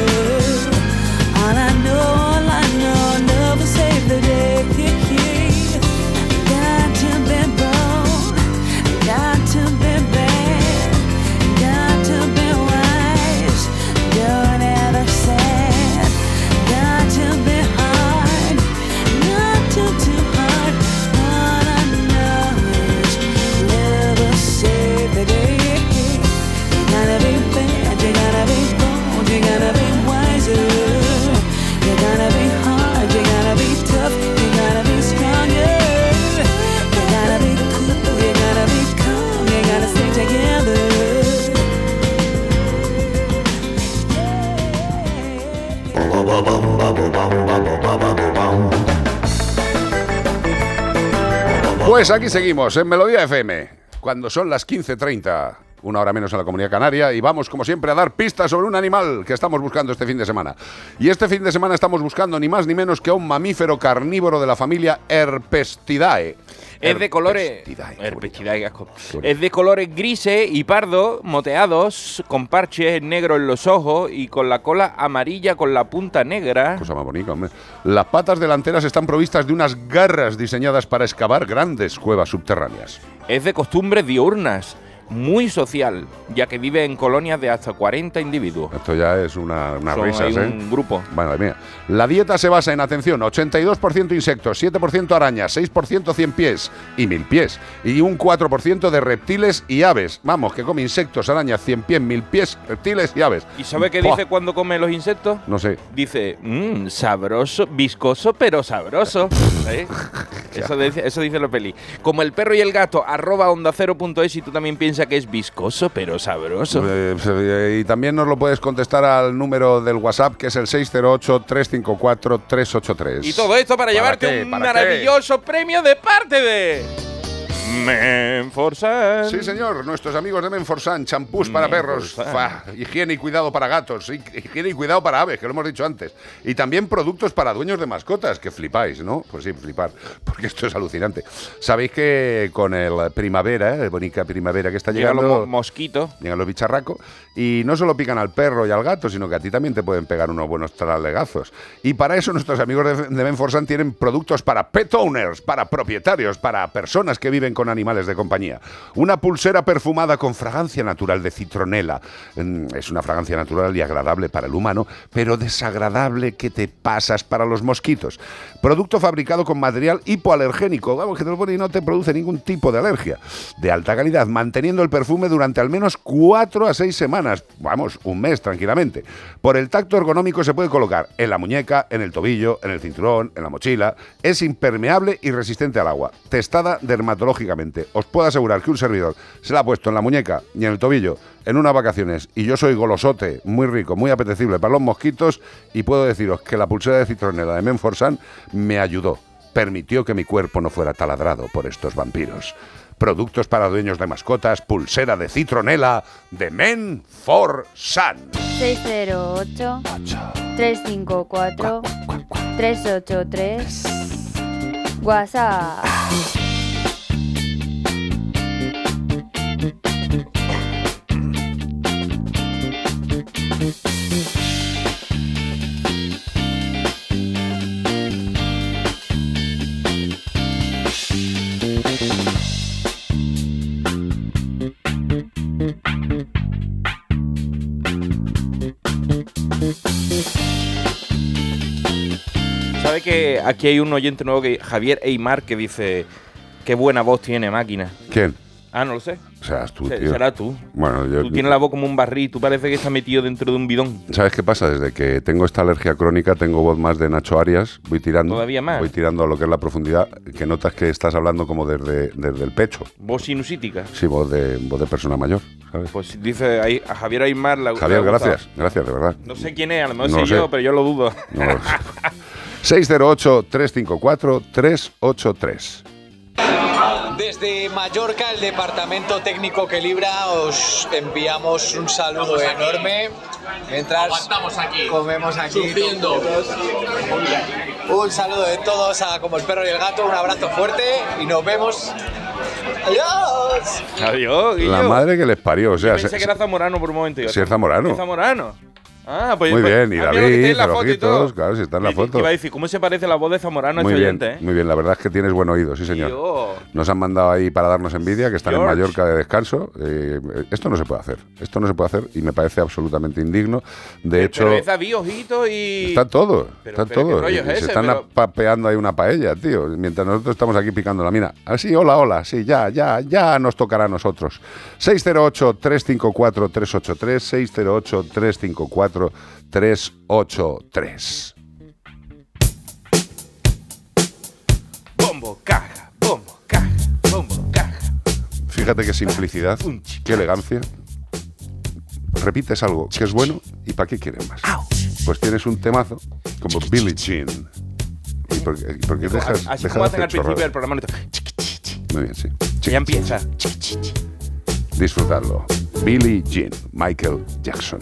Aquí seguimos en Melodía FM, cuando son las 15.30, una hora menos en la Comunidad Canaria, y vamos como siempre a dar pistas sobre un animal que estamos buscando este fin de semana. Y este fin de semana estamos buscando ni más ni menos que a un mamífero carnívoro de la familia Herpestidae. Es de colores. Es de colores grises y pardo, moteados, con parches negros en los ojos y con la cola amarilla con la punta negra. Cosa más bonita, hombre. Las patas delanteras están provistas de unas garras diseñadas para excavar grandes cuevas subterráneas. Es de costumbres diurnas, muy social, ya que vive en colonias de hasta 40 individuos. Esto ya es una, unas Son risas, ¿eh? un grupo. Madre mía. La dieta se basa en, atención, 82% insectos, 7% arañas, 6% cien pies y mil pies, y un 4% de reptiles y aves. Vamos, que come insectos, arañas, cien pies, mil pies, reptiles y aves. ¿Y sabe qué dice cuando come los insectos? No sé. Dice, mmm, sabroso, viscoso, pero sabroso. ¿Eh? Eso, dice, eso dice la peli. Como el perro y el gato, arroba onda cero punto es y tú también piensas que es viscoso, pero sabroso. Eh, y también nos lo puedes contestar al número del WhatsApp, que es el 608-354-383. Y todo esto para, llevarte qué? un ¿Para qué? maravilloso premio de parte de. Menforsan. Sí, señor, nuestros amigos de Menforsan, champús para perros, fa, higiene y cuidado para gatos, hi- higiene y cuidado para aves, que lo hemos dicho antes. Y también productos para dueños de mascotas, que flipáis, ¿no? Pues sí, flipar, porque esto es alucinante. Sabéis que con el primavera, el bonita primavera que está Llegan los llegando, mo- mosquitos. llegan los bicharracos, y no solo pican al perro y al gato, sino que a ti también te pueden pegar unos buenos tralegazos. Y para eso nuestros amigos de, de Menforsan tienen productos para pet owners, para propietarios, para personas que viven con animales de compañía. Una pulsera perfumada con fragancia natural de citronela. Mm, Es una fragancia natural y agradable para el humano, pero desagradable que te pasas para los mosquitos. Producto fabricado con material hipoalergénico, vamos, que y no te produce ningún tipo de alergia. De alta calidad, manteniendo el perfume durante al menos 4 a 6 semanas, vamos, un mes tranquilamente. Por el tacto ergonómico se puede colocar en la muñeca, en el tobillo, en el cinturón, en la mochila. Es impermeable y resistente al agua. Testada Os puedo asegurar que un servidor se la ha puesto en la muñeca y en el tobillo en unas vacaciones y yo soy golosote, muy rico, muy apetecible para los mosquitos y puedo deciros que la pulsera de citronela de Menforsan me ayudó. Permitió que mi cuerpo no fuera taladrado por estos vampiros. Productos para dueños de mascotas, pulsera de citronela de Men for Sun. 608 354 383 WhatsApp. Aquí hay un oyente nuevo que Javier Eymar que dice qué buena voz tiene máquina? ¿Quién? Ah, no lo sé. Sea, tú, tío. será tú. Bueno, yo... Tú tienes la voz como un barril, tú parece que está metido dentro de un bidón. ¿Sabes qué pasa? Desde que tengo esta alergia crónica, tengo voz más de Nacho Arias, voy tirando. ¿Todavía más? Voy tirando a lo que es la profundidad, que notas que estás hablando como desde, desde el pecho. Voz sinusítica. Sí, voz de, voz de persona mayor, ¿sabes? Pues dice ahí a Javier Aymar la Javier, gracias, gracias, de verdad. No sé quién es, a lo mejor No soy lo sé. yo, pero yo lo dudo. No lo sé. 608-354-383. Desde Mallorca, el departamento técnico que libra, os enviamos un saludo enorme. Mientras comemos aquí. todos. Un saludo de todos a como el perro y el gato, un abrazo fuerte y nos vemos. ¡Adiós! Adiós, Guillo. La madre que les parió, o sea, Pensé se- que era zamorano por un momento. yo, Sí, es zamorano. ¿Es zamorano? Ah, pues muy pues- bien, y ah, David. Cerojitos, claro, si está en la Y- foto. Iba a decir, ¿cómo se parece la voz de Zamorano Muy este bien, oyente, eh? muy bien, la verdad es que tienes buen oído, sí señor. Nos han mandado ahí para darnos envidia, que están en. Mallorca de descanso. Eh, esto no se puede hacer, esto no se puede hacer y me parece absolutamente indigno. De hecho, Pero es David, ojito y... Está todo, Pero- está pero ¿qué todo. rollo Y es se están Pero- papeando ahí una paella, tío. Mientras nosotros estamos aquí picando la mina. Así, hola, hola, sí, ya, ya, ya nos tocará a nosotros. 608-354-383, 608-354-383. Bombo, caja, bombo, caja, bombo, caja. Fíjate qué simplicidad, qué elegancia. Repites algo que es bueno y ¿para qué quieres más? Pues tienes un temazo como Billie Jean. ¿Y por qué, y por qué dejas, Así dejas como hacen al principio del programa. Muy bien, sí. Ya empieza. Disfrutarlo. Billie Jean, Michael Jackson.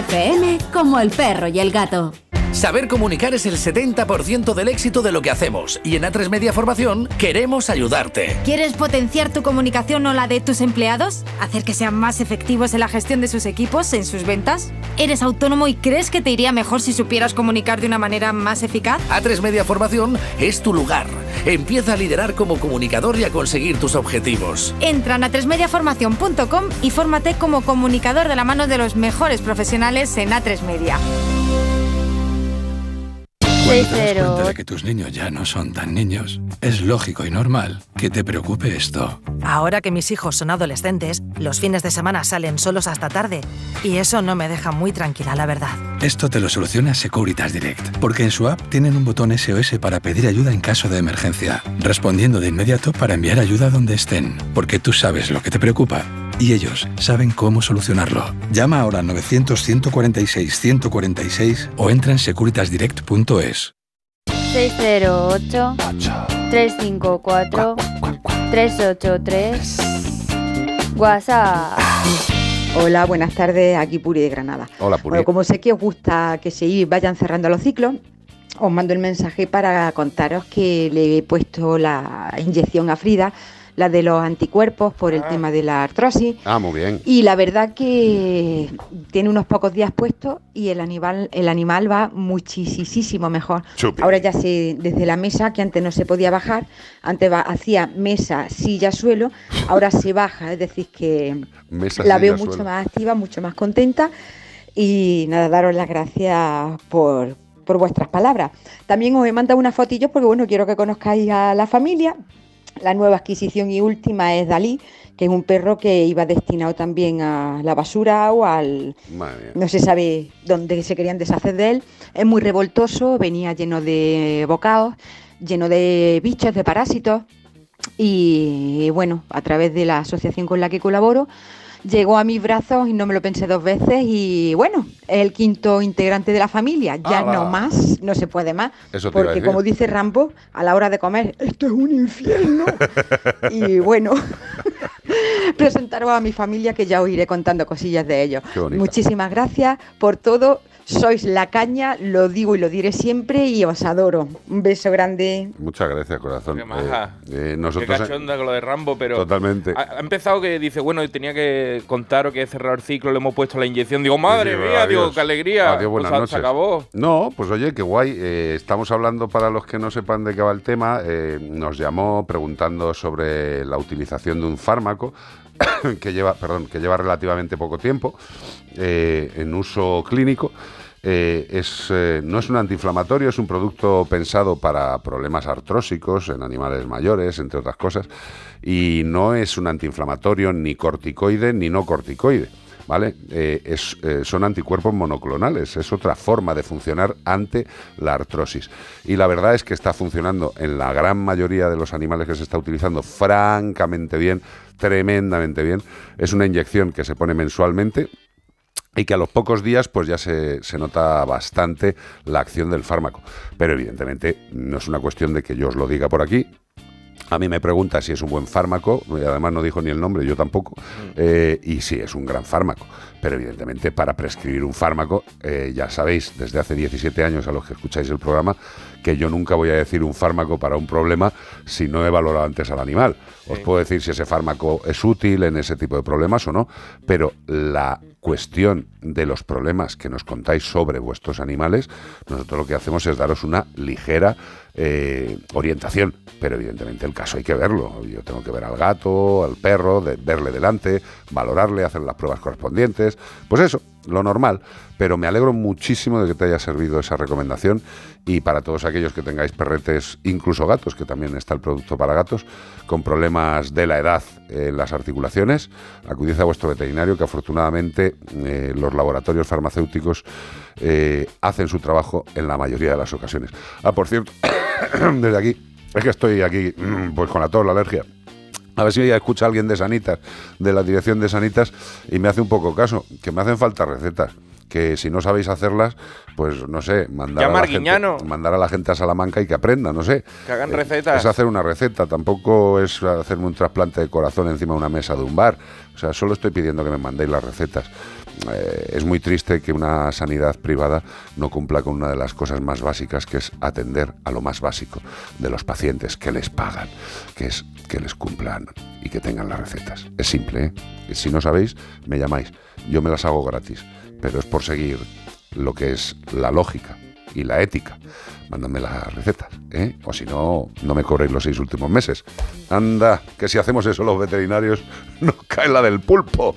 FM, como el perro y el gato. Saber comunicar es el 70% del éxito de lo que hacemos y en A3 Media Formación queremos ayudarte. ¿Quieres potenciar tu comunicación o la de tus empleados? ¿Hacer que sean más efectivos en la gestión de sus equipos, en sus ventas? ¿Eres autónomo y crees que te iría mejor si supieras comunicar de una manera más eficaz? A3 Media Formación es tu lugar. Empieza a liderar como comunicador y a conseguir tus objetivos. Entra en atresmediaformación.com y fórmate como comunicador de la mano de los mejores profesionales en A3 Media. Cuando te das cuenta de que tus niños ya no son tan niños, es lógico y normal que te preocupe esto. Ahora que mis hijos son adolescentes, los fines de semana salen solos hasta tarde y eso no me deja muy tranquila, la verdad. Esto te lo soluciona Securitas Direct, porque en su app tienen un botón SOS para pedir ayuda en caso de emergencia, respondiendo de inmediato para enviar ayuda donde estén, porque tú sabes lo que te preocupa y ellos saben cómo solucionarlo. Llama ahora al 900-146-146 o entra en securitasdirect.es. 608 354 383 WhatsApp. Hola, buenas tardes, aquí Puri de Granada. Hola, Puri. Bueno, como sé que os gusta que se vayan cerrando los ciclos, os mando el mensaje para contaros que le he puesto la inyección a Frida, la de los anticuerpos por el tema de la artrosis. Ah, muy bien. Y la verdad que tiene unos pocos días puestos y el animal, el animal va muchísimo mejor. Chupi. Ahora ya se, desde la mesa, que antes no se podía bajar, antes va- hacía mesa, silla, suelo, ahora se baja, es decir, que Mesa, la veo mucho suelo. más activa, mucho más contenta y nada, daros las gracias por, por vuestras palabras. También os he mandado unas fotillos porque bueno, quiero que conozcáis a la familia. La nueva adquisición y última es Dalí, que es un perro que iba destinado también a la basura o al... No se sabe dónde se querían deshacer de él. Es muy revoltoso, venía lleno de bocados, lleno de bichos, de parásitos. Y bueno, a través de la asociación con la que colaboro, llegó a mis brazos y no me lo pensé dos veces. Y bueno, es el quinto integrante de la familia. Ya ¡Hala! no más, no se puede más. Eso te porque como dice Rambo, a la hora de comer, esto es un infierno. y bueno, presentaros a mi familia que ya os iré contando cosillas de ellos. Muchísimas gracias por todo. Sois la caña, lo digo y lo diré siempre y os adoro. Un beso grande. Muchas gracias, corazón. Qué maja. Eh, eh, Qué nosotros, cachonda con lo de Rambo, pero. Totalmente. Ha, ha empezado que dice, bueno, tenía que contaros que he cerrado el ciclo, le hemos puesto la inyección. Digo, madre Digo, mía, digo, qué alegría. Adiós, buenas Pues se- noches. se acabó. No, pues oye, qué guay. Eh, estamos hablando, para los que no sepan de qué va el tema, eh, nos llamó preguntando sobre la utilización de un fármaco que lleva, perdón, que lleva relativamente poco tiempo eh, en uso clínico. Eh, es, eh, no es un antiinflamatorio, es un producto pensado para problemas artrósicos en animales mayores, entre otras cosas, y no es un antiinflamatorio ni corticoide ni no corticoide. ¿Vale? Eh, son anticuerpos monoclonales, es otra forma de funcionar ante la artrosis. Y la verdad es que está funcionando en la gran mayoría de los animales que se está utilizando francamente bien, tremendamente bien. Es una inyección que se pone mensualmente, y que a los pocos días pues ya se, se nota bastante la acción del fármaco. Pero evidentemente no es una cuestión de que yo os lo diga por aquí. A mí me pregunta si es un buen fármaco, y además no dijo ni el nombre, yo tampoco, eh, y sí, es un gran fármaco. Pero evidentemente para prescribir un fármaco, eh, ya sabéis, desde hace 17 años a los que escucháis el programa, que yo nunca voy a decir un fármaco para un problema si no he valorado antes al animal. Os puedo decir si ese fármaco es útil en ese tipo de problemas o no, pero la cuestión de los problemas que nos contáis sobre vuestros animales, nosotros lo que hacemos es daros una ligera eh, orientación, pero evidentemente el caso hay que verlo. Yo tengo que ver al gato, al perro, verle delante, valorarle, hacer las pruebas correspondientes. Pues eso, lo normal, pero me alegro muchísimo de que te haya servido esa recomendación y para todos aquellos que tengáis perretes, incluso gatos, que también está el producto para gatos, con problemas de la edad en las articulaciones, acudid a vuestro veterinario que afortunadamente eh, los laboratorios farmacéuticos eh, hacen su trabajo en la mayoría de las ocasiones. Ah, por cierto, desde aquí, es que estoy aquí mm, pues con la tos, la alergia. A ver si ya escucha alguien de Sanitas, de la dirección de Sanitas, y me hace un poco caso, que me hacen falta recetas. Que si no sabéis hacerlas, pues no sé, mandar, a la, gente, mandar a la gente a Salamanca y que aprenda, no sé. Que hagan Eh, recetas. Es hacer una receta, tampoco es hacerme un trasplante de corazón encima de una mesa de un bar. O sea, solo estoy pidiendo que me mandéis las recetas. Eh, es muy triste que una sanidad privada no cumpla con una de las cosas más básicas, que es atender a lo más básico de los pacientes que les pagan, que es que les cumplan y que tengan las recetas. Es simple, ¿eh? Si no sabéis, me llamáis. Yo me las hago gratis, pero es por seguir lo que es la lógica y la ética. Mándame las recetas, ¿eh? O si no, no me cobréis los seis últimos meses. Anda, que si hacemos eso los veterinarios, nos cae la del pulpo.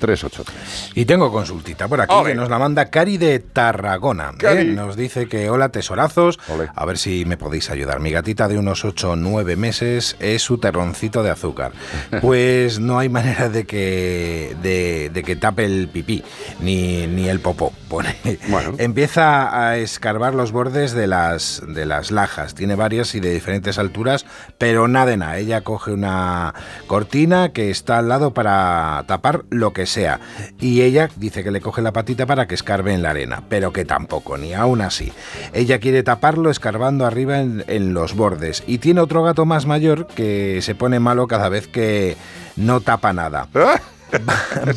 608-354-383. Y tengo consultita por aquí que nos la manda Cari de Tarragona. ¿eh? Nos dice que hola tesorazos, a ver si me podéis ayudar. Mi gatita de unos 8 o 9 meses es su terroncito de azúcar. Pues no hay manera de que, de, de que tape el pipí, ni, ni el popó. Pone. Empieza a escarbar los bordes de las, de las lajas. Tiene varias y de diferentes alturas, pero nada de nada. Ella coge una cortina que está al lado para tapar lo que sea. Y ella dice que le coge la patita para que escarbe en la arena, pero que tampoco, ni aún así. Ella quiere taparlo escarbando arriba en, en los bordes. Y tiene otro gato más mayor que se pone malo cada vez que no tapa nada.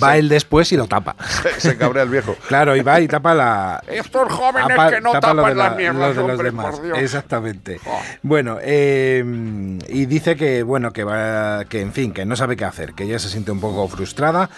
Va él después y lo tapa. Se cabrea el viejo. Claro, y va y tapa la. Estos jóvenes Apa- que no tapa tapan la- las mierdas, lo de los demás. Exactamente. Bueno, eh, y dice que, bueno, que va, que en fin, que no sabe qué hacer, que ella se siente un poco frustrada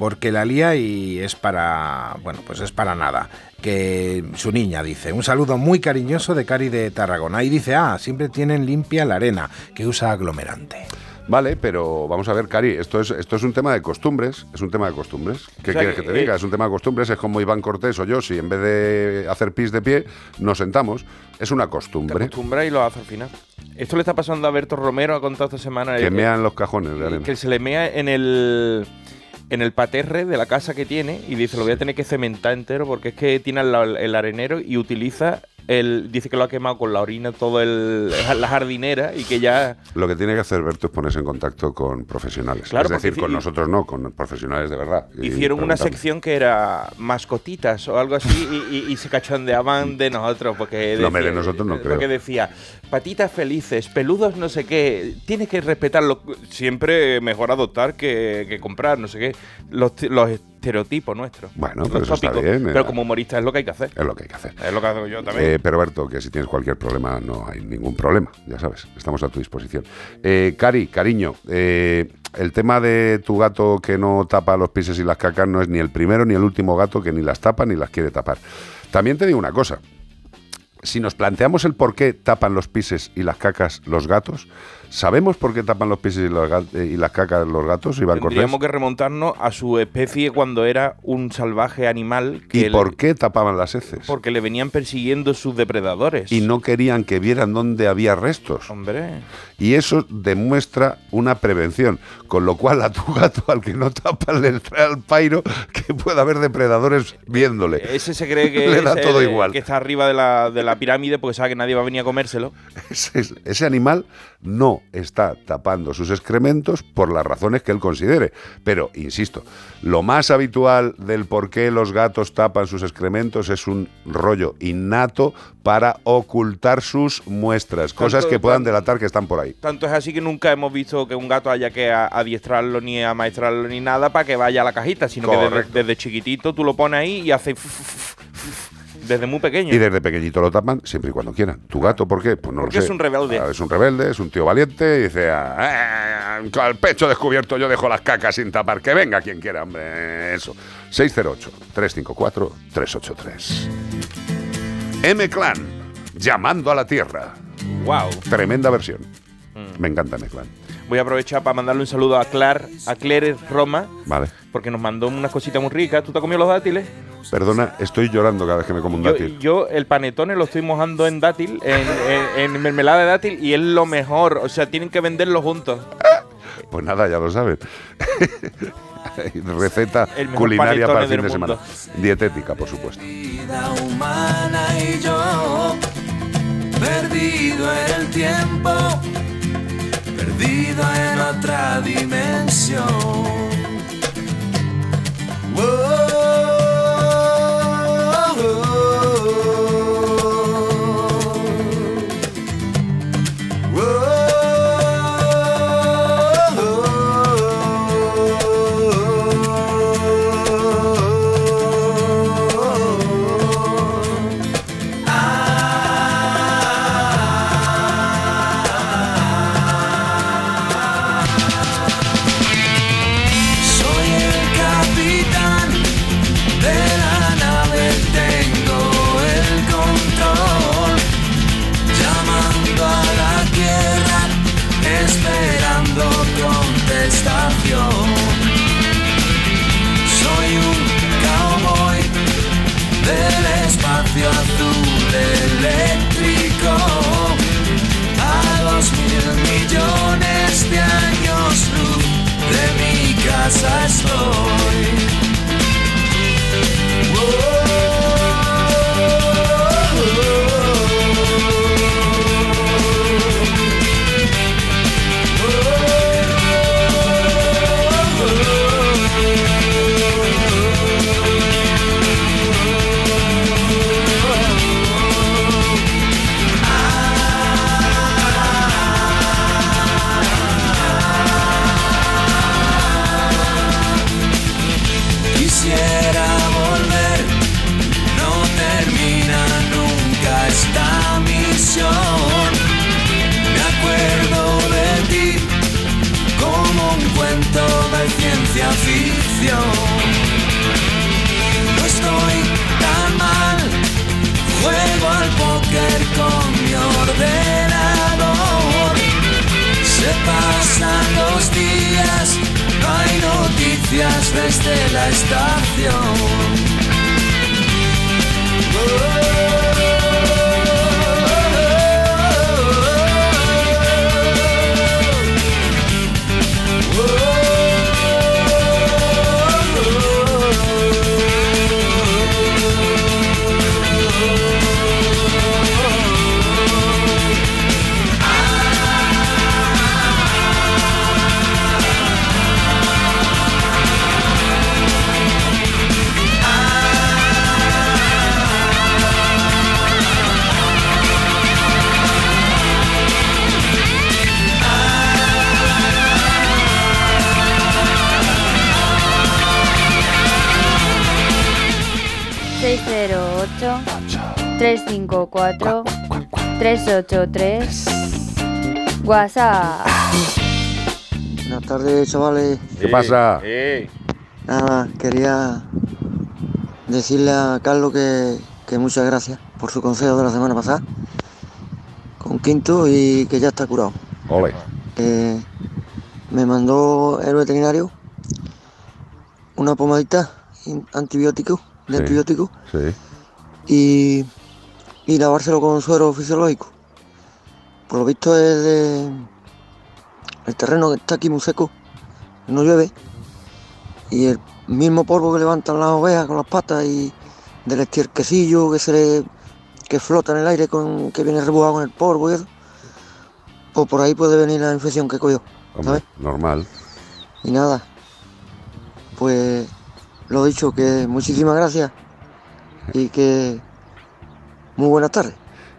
porque la lía y es para, bueno, pues es para nada. Que su niña dice, un saludo muy cariñoso de Cari de Tarragona. Y dice, ah, siempre tienen limpia la arena, que usa aglomerante. Vale, pero vamos a ver, Cari, esto es, esto es un tema de costumbres, es un tema de costumbres. ¿Qué O sea quieres que, te diga? eh, Es un tema de costumbres, es como Iván Cortés o yo, si en vez de hacer pis de pie, nos sentamos. Es una costumbre. Acostumbra y lo hace al final. Esto le está pasando a Berto Romero, ha contado esta semana. Que eh, mean los cajones de arena. que se le mea en el en el paterre de la casa que tiene y dice lo voy a tener que cementar entero porque es que tiene el, el arenero y utiliza el dice que lo ha quemado con la orina todo el la jardinera y que ya Lo que tiene que hacer Berto es ponerse en contacto con profesionales. Claro, es decir, con nosotros no, con profesionales de verdad. Hicieron una sección que era mascotitas o algo así y, y- y se cachondeaban de nosotros porque No, hombre, de nosotros no creo. porque decía patitas felices peludos no sé qué tienes que respetarlo siempre mejor adoptar que, que comprar no sé qué los, estereotipos nuestros Bueno, pero eso está bien, pero eh. como humorista es lo que hay que hacer Es lo que hay que hacer. es lo que hago yo también Eh, pero Berto, que si tienes cualquier problema, no hay ningún problema, ya sabes, estamos a tu disposición. Eh, Cari, cariño, eh, el tema de tu gato que no tapa los pises y las cacas no es ni el primero ni el último gato que ni las tapa ni las quiere tapar. También te digo una cosa, si nos planteamos el por qué tapan los pises y las cacas los gatos, ¿sabemos por qué tapan los pises y, los gat- y las cacas los gatos, Iván Cortés? tendríamos que remontarnos a su especie cuando era un salvaje animal que ¿Y por qué tapaban las heces? porque le venían persiguiendo sus depredadores Y no querían que vieran dónde había restos. hombre Y eso demuestra una prevención. Con lo cual, a tu gato, al que no tapa, le trae al pairo que pueda haber depredadores viéndole. Ese se cree que, Le es da el- todo igual. que está arriba de la, de la pirámide porque sabe que nadie va a venir a comérselo. Ese, ese animal no está tapando sus excrementos por las razones que él considere. Pero, insisto, lo más habitual del por qué los gatos tapan sus excrementos es un rollo innato para ocultar sus muestras, cosas que puedan delatar que están por ahí. Tanto es así que nunca hemos visto que un gato haya que adiestrarlo ni amaestrarlo ni nada para que vaya a la cajita, sino que desde chiquitito tú lo pones ahí y hace desde muy pequeño. Y desde pequeñito lo tapan siempre y cuando quieran. ¿Tu gato por qué? Pues no Porque lo sé. es un rebelde. Ah, es un rebelde, es un tío valiente y dice, "Ah, ah, el pecho descubierto yo dejo las cacas sin tapar. Que venga quien quiera, hombre. Eso. 608-354-383. M-Clan, llamando a la tierra. Wow. Tremenda versión. Mm. Me encanta M-Clan. Voy a aprovechar para mandarle un saludo a Clar, a Claire Roma, Vale. porque nos mandó unas cositas muy ricas. ¿Tú te has comido los dátiles? Perdona, estoy llorando cada vez que me como un Yo, dátil. yo el panetone lo estoy mojando en dátil, en, en- en mermelada de dátil, y es lo mejor. O sea, tienen que venderlo juntos. Pues nada, ya lo saben. Receta culinaria para el fin de semana. Dietética, por supuesto. vida humana y yo perdido en el tiempo, perdido en otra dimensión. Soy noticias desde la estación. Ocho 354 383 WhatsApp. Buenas tardes, chavales. ¿Qué pasa? Nada, quería decirle a Carlos que, que muchas gracias por su consejo de la semana pasada con Quinto y que ya está curado. Ole. Eh, me mandó el veterinario una pomadita antibiótico, de Sí. antibiótico Sí. y, y lavárselo con suero fisiológico. Por lo visto es de el terreno que está aquí muy seco, no llueve, y el mismo polvo que levantan las ovejas con las patas y del estierquecillo que se le, que flota en el aire con que viene rebujado con el polvo y eso, pues por ahí puede venir la infección que cogió, normal. Y nada, pues lo dicho, que muchísimas gracias y que muy buenas tardes.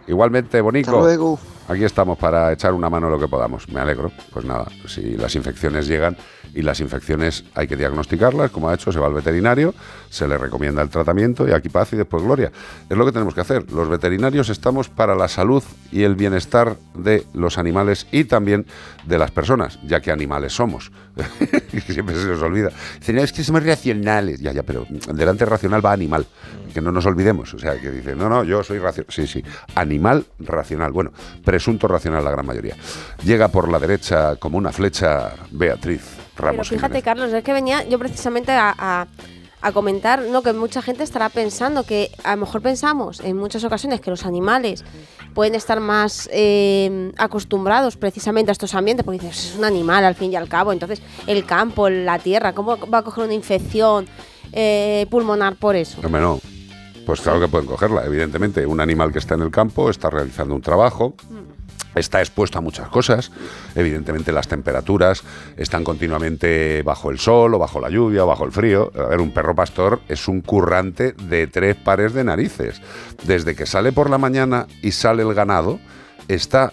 Igualmente, Bonico. Hasta luego. Aquí estamos para echar una mano lo que podamos. Me alegro. Pues nada, si las infecciones llegan y las infecciones hay que diagnosticarlas, como ha hecho, se va al veterinario, se le recomienda el tratamiento y aquí paz y después gloria. Es lo que tenemos que hacer. Los veterinarios estamos para la salud y el bienestar de los animales y también de las personas, ya que animales somos. Siempre se nos olvida. Dicen, "No, es que somos racionales. Ya, ya, pero delante racional va animal. Que no nos olvidemos. O sea, que dice, no, no, yo soy racional. Sí, sí. Animal racional. Bueno, presunto racional la gran mayoría. Llega por la derecha como una flecha Beatriz Pero fíjate, Jiménez. Carlos, es que venía yo precisamente a, a- a comentar ¿no? que mucha gente estará pensando que a lo mejor pensamos en muchas ocasiones que los animales pueden estar más eh, acostumbrados precisamente a estos ambientes, porque dices, es un animal al fin y al cabo, entonces el campo, la tierra, ¿cómo va a coger una infección eh, pulmonar por eso? Hombre, no. Pues claro que pueden cogerla, evidentemente. Un animal que está en el campo está realizando un trabajo, está expuesto a muchas cosas. Evidentemente las temperaturas están continuamente bajo el sol o bajo la lluvia o bajo el frío. A ver, un perro pastor es un currante de tres pares de narices. Desde que sale por la mañana y sale el ganado, está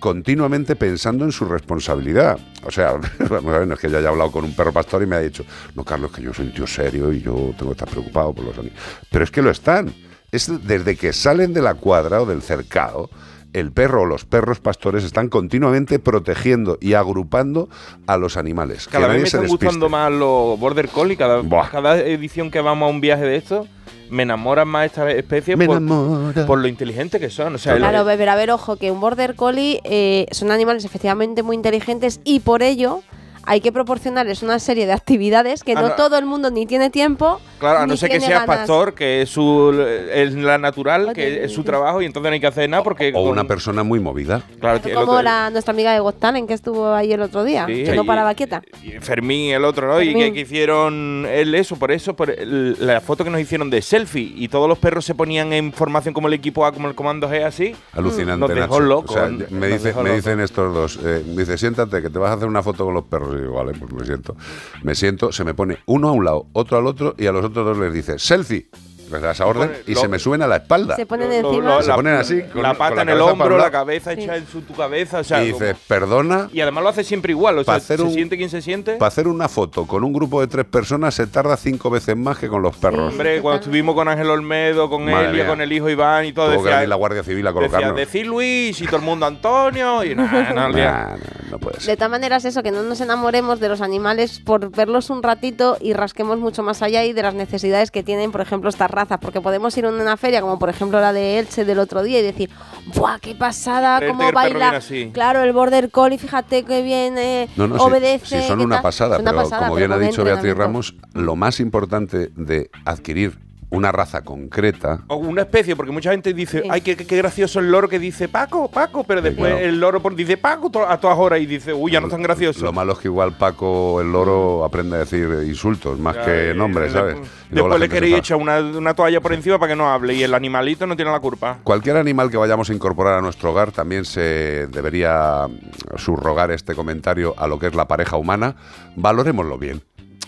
continuamente pensando en su responsabilidad. O sea, vamos no es que yo haya hablado con un perro pastor y me ha dicho, no, Carlos, que yo soy un tío serio y yo tengo que estar preocupado por los animales. Pero es que lo están. Es desde que salen de la cuadra o del cercado, el perro o los perros pastores están continuamente protegiendo y agrupando a los animales. Cada que vez me se están despiste. gustando más los Border Collie. Cada, cada edición que vamos a un viaje de esto, me enamoran más estas especies por, por lo inteligentes que son. O sea, el- Claro, beber, a ver, ojo, que un border collie eh, son animales efectivamente muy inteligentes y por ello hay que proporcionarles una serie de actividades que Ah, no, no. todo el mundo ni tiene tiempo. Claro, a no ser que seas ganas. pastor, que es, su, es la natural, que es su trabajo y entonces no hay que hacer nada porque... O con- una persona muy movida. Claro, Como la, nuestra amiga de Got Talent que estuvo ahí el otro día, Sí, que no y- paraba quieta. y Fermín, el otro, ¿no? Y que, hicieron él eso, por eso, por el- la foto que nos hicieron de selfie y todos los perros se ponían en formación como el equipo A, como el comando G, así. Alucinante, Nos dejó locos. O sea, nos me, dice- dejó me dicen estos dos, eh, me dice, siéntate, que te vas a hacer una foto con los perros. Digo, vale, pues me siento. Me siento, se me pone uno a un lado, otro al otro, y a los otros dos les dice, selfie. Les das esa orden y lo- se me suben a la espalda. Se ponen encima. lo- Se la- ponen así, con- la con pata la en el hombro, la cabeza Sí. hecha en su, tu cabeza, o sea, y como- dices, perdona, y además lo hace siempre igual, o sea, hacer se un- siente quien se siente. para hacer una foto con un grupo de tres personas se tarda cinco veces más que con los perros. Hombre, cuando estuvimos con Ángel Olmedo, con Madre Elia, mía. con el hijo Iván y todo, Tuvo que decía, venir la Guardia Civil a decía, colocarnos. decir Luis y todo el mundo Antonio y nada, día. Nah, nah, no puede ser. De todas maneras, eso, que no nos enamoremos de los animales por verlos un ratito y rasquemos mucho más allá y de las necesidades que tienen, por ejemplo, estas razas. Porque podemos ir a una feria, como por ejemplo la de Elche del otro día, y decir, ¡buah, qué pasada! ¿Cómo baila? Claro, el Border Collie, fíjate que bien eh, No, no, sí, obedece. sí, son una tal. pasada, Es una pero pasada, como pero bien ha dicho Beatriz. Ramos, lo más importante de adquirir una raza concreta O una especie, porque mucha gente dice, ay, qué, qué- gracioso el loro que dice Paco, Paco, pero después claro. el loro por- dice Paco a todas horas y dice, uy, ya no es tan gracioso. Lo malo es que igual Paco el loro aprende a decir insultos más Ya, que y- nombres, y ¿sabes? después- Y le queréis echar una, una toalla por encima para que no hable y el animalito no tiene la culpa. Cualquier animal que vayamos a incorporar a nuestro hogar también se debería mm, subrogar este comentario a lo que es la pareja humana. Valorémoslo bien.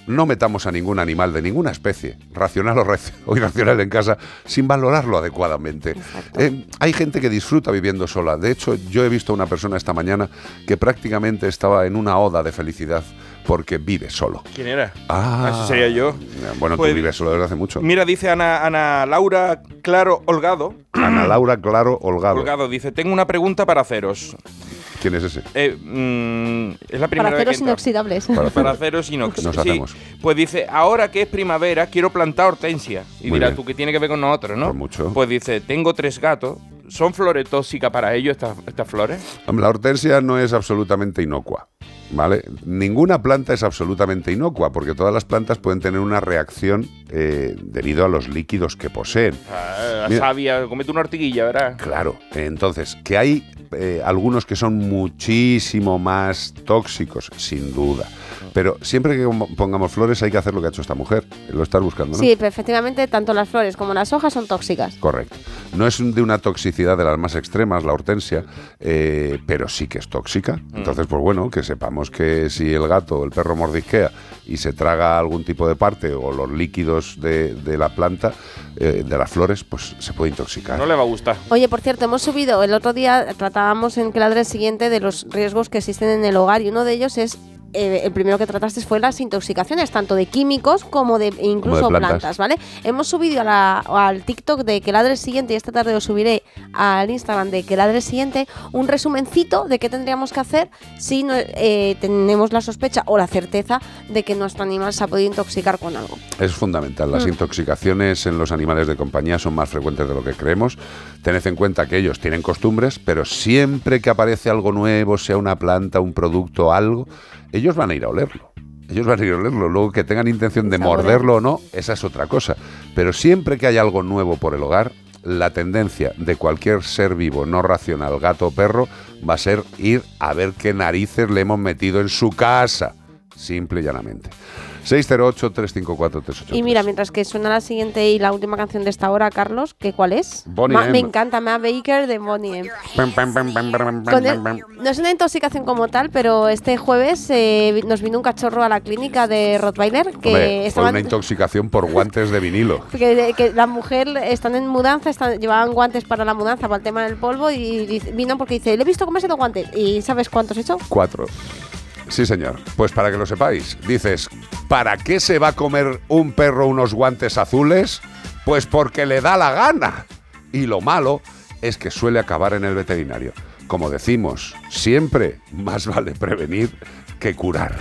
No metamos a ningún animal de ninguna especie, racional o, raci- o irracional en casa, sin valorarlo adecuadamente. Eh, hay gente que disfruta viviendo sola. De hecho, yo he visto a una persona esta mañana que prácticamente estaba en una oda de felicidad porque vive solo. ¿Quién era? Ah, Así sería yo. Bueno, Pues- tú vives solo desde hace mucho. Mira, dice Ana, Ana Laura Claro Holgado. Ana Laura Claro Holgado. Holgado dice, tengo una pregunta para haceros. ¿Quién es ese? Eh, mm, es la primera Para vez que inoxidables. Para Para aceros inox. Nos sí. hacemos. Pues dice, ahora que es primavera, quiero plantar hortensia. Y Muy dirás bien. tú, ¿qué tiene que ver con nosotros, no? Pues mucho. Pues dice, tengo tres gatos. ¿Son flores tóxicas para ellos estas, estas flores? La hortensia no es absolutamente inocua, ¿vale? Ninguna planta es absolutamente inocua, porque todas las plantas pueden tener una reacción eh, debido a los líquidos que poseen. Ah, la Mira. savia, comete una ortiguilla, ¿verdad? Claro, entonces, que hay eh, algunos que son muchísimo más tóxicos, sin duda. Pero siempre que pongamos flores hay que hacer lo que ha hecho esta mujer. Lo estás buscando, ¿no? Sí, pero efectivamente, tanto las flores como las hojas son tóxicas. Correcto. No es de una toxicidad de las más extremas, la hortensia, eh, pero sí que es tóxica. Entonces, pues bueno, que sepamos que si el gato o el perro mordisquea y se traga algún tipo de parte o los líquidos de, de la planta, eh, de las flores, pues se puede intoxicar. No le va a gustar. Oye, por cierto, hemos subido, el otro día tratábamos en Cladre siguiente de los riesgos que existen en el hogar y uno de ellos es, eh, el primero que trataste fue las intoxicaciones, tanto de químicos como de incluso plantas. plantas. ¿vale? Hemos subido a la- al TikTok de Cladre siguiente y esta tarde os subiré al Instagram de Cladre siguiente un resumencito de qué tendríamos que hacer si no, eh, tenemos la sospecha o la certeza de que nuestro animal se ha podido intoxicar con algo. Es fundamental. Las Mm. intoxicaciones en los animales de compañía son más frecuentes de lo que creemos. Tened en cuenta que ellos tienen costumbres, pero siempre que aparece algo nuevo, sea una planta, un producto, algo, ellos van a ir a olerlo. Ellos van a ir a olerlo. Luego que tengan intención de morderlo o no, esa es otra cosa. Pero siempre que hay algo nuevo por el hogar, la tendencia de cualquier ser vivo no racional, gato o perro, va a ser ir a ver qué narices le hemos metido en su casa. Simple y llanamente. 608-354-383. Y mira, mientras que suena la siguiente y la última canción de esta hora, Carlos, ¿que cuál es? Bonnie Ma- M. me encanta, Ma Baker de Bonnie M. Con el- no es una intoxicación como tal, pero este jueves eh, nos vino un cachorro a la clínica de Rottweiler que Hombre, fue estaban una intoxicación por guantes de vinilo. que, que la mujer están en mudanza, están, llevaban guantes para la mudanza, para el tema del polvo, y dice- vino porque dice, le he visto comerse los guantes. ¿Y sabes cuántos he hecho? Cuatro. Sí, señor. Pues para que lo sepáis, dices, ¿para qué se va a comer un perro unos guantes azules? Pues porque le da la gana. Y lo malo es que suele acabar en el veterinario. Como decimos, siempre más vale prevenir que curar.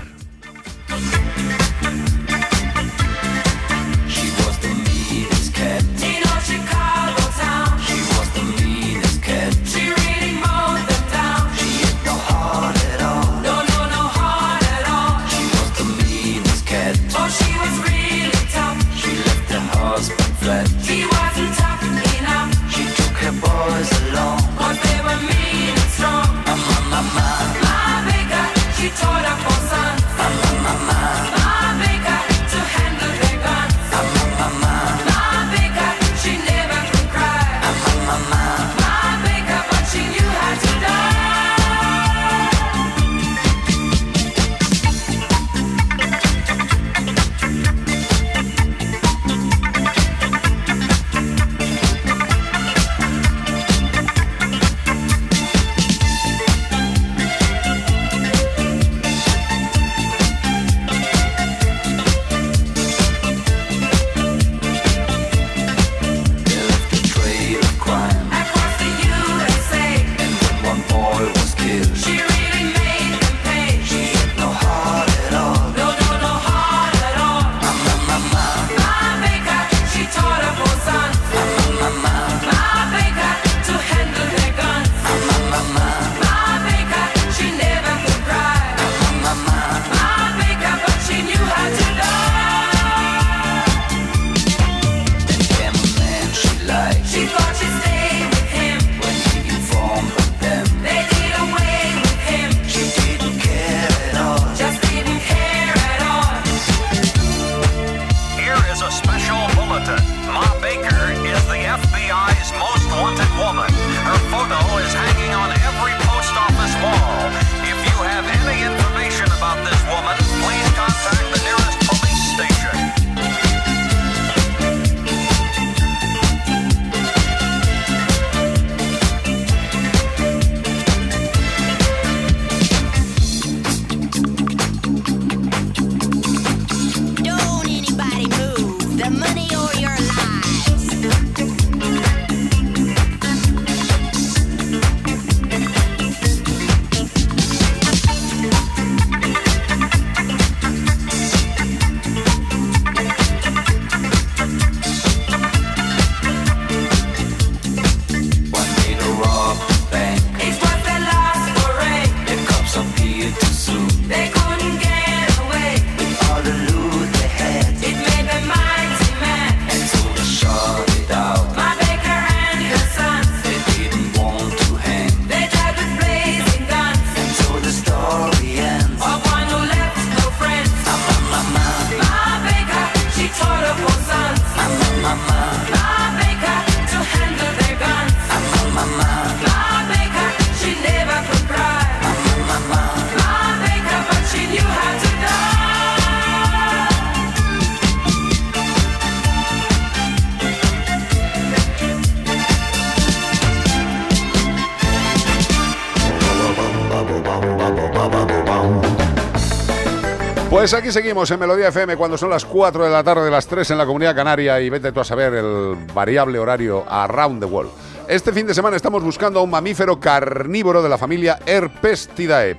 Pues aquí seguimos en Melodía FM cuando son las 4 de la tarde, las 3 en la Comunidad Canaria y vete tú a saber el variable horario around the world. Este fin de semana estamos buscando a un mamífero carnívoro de la familia Herpestidae.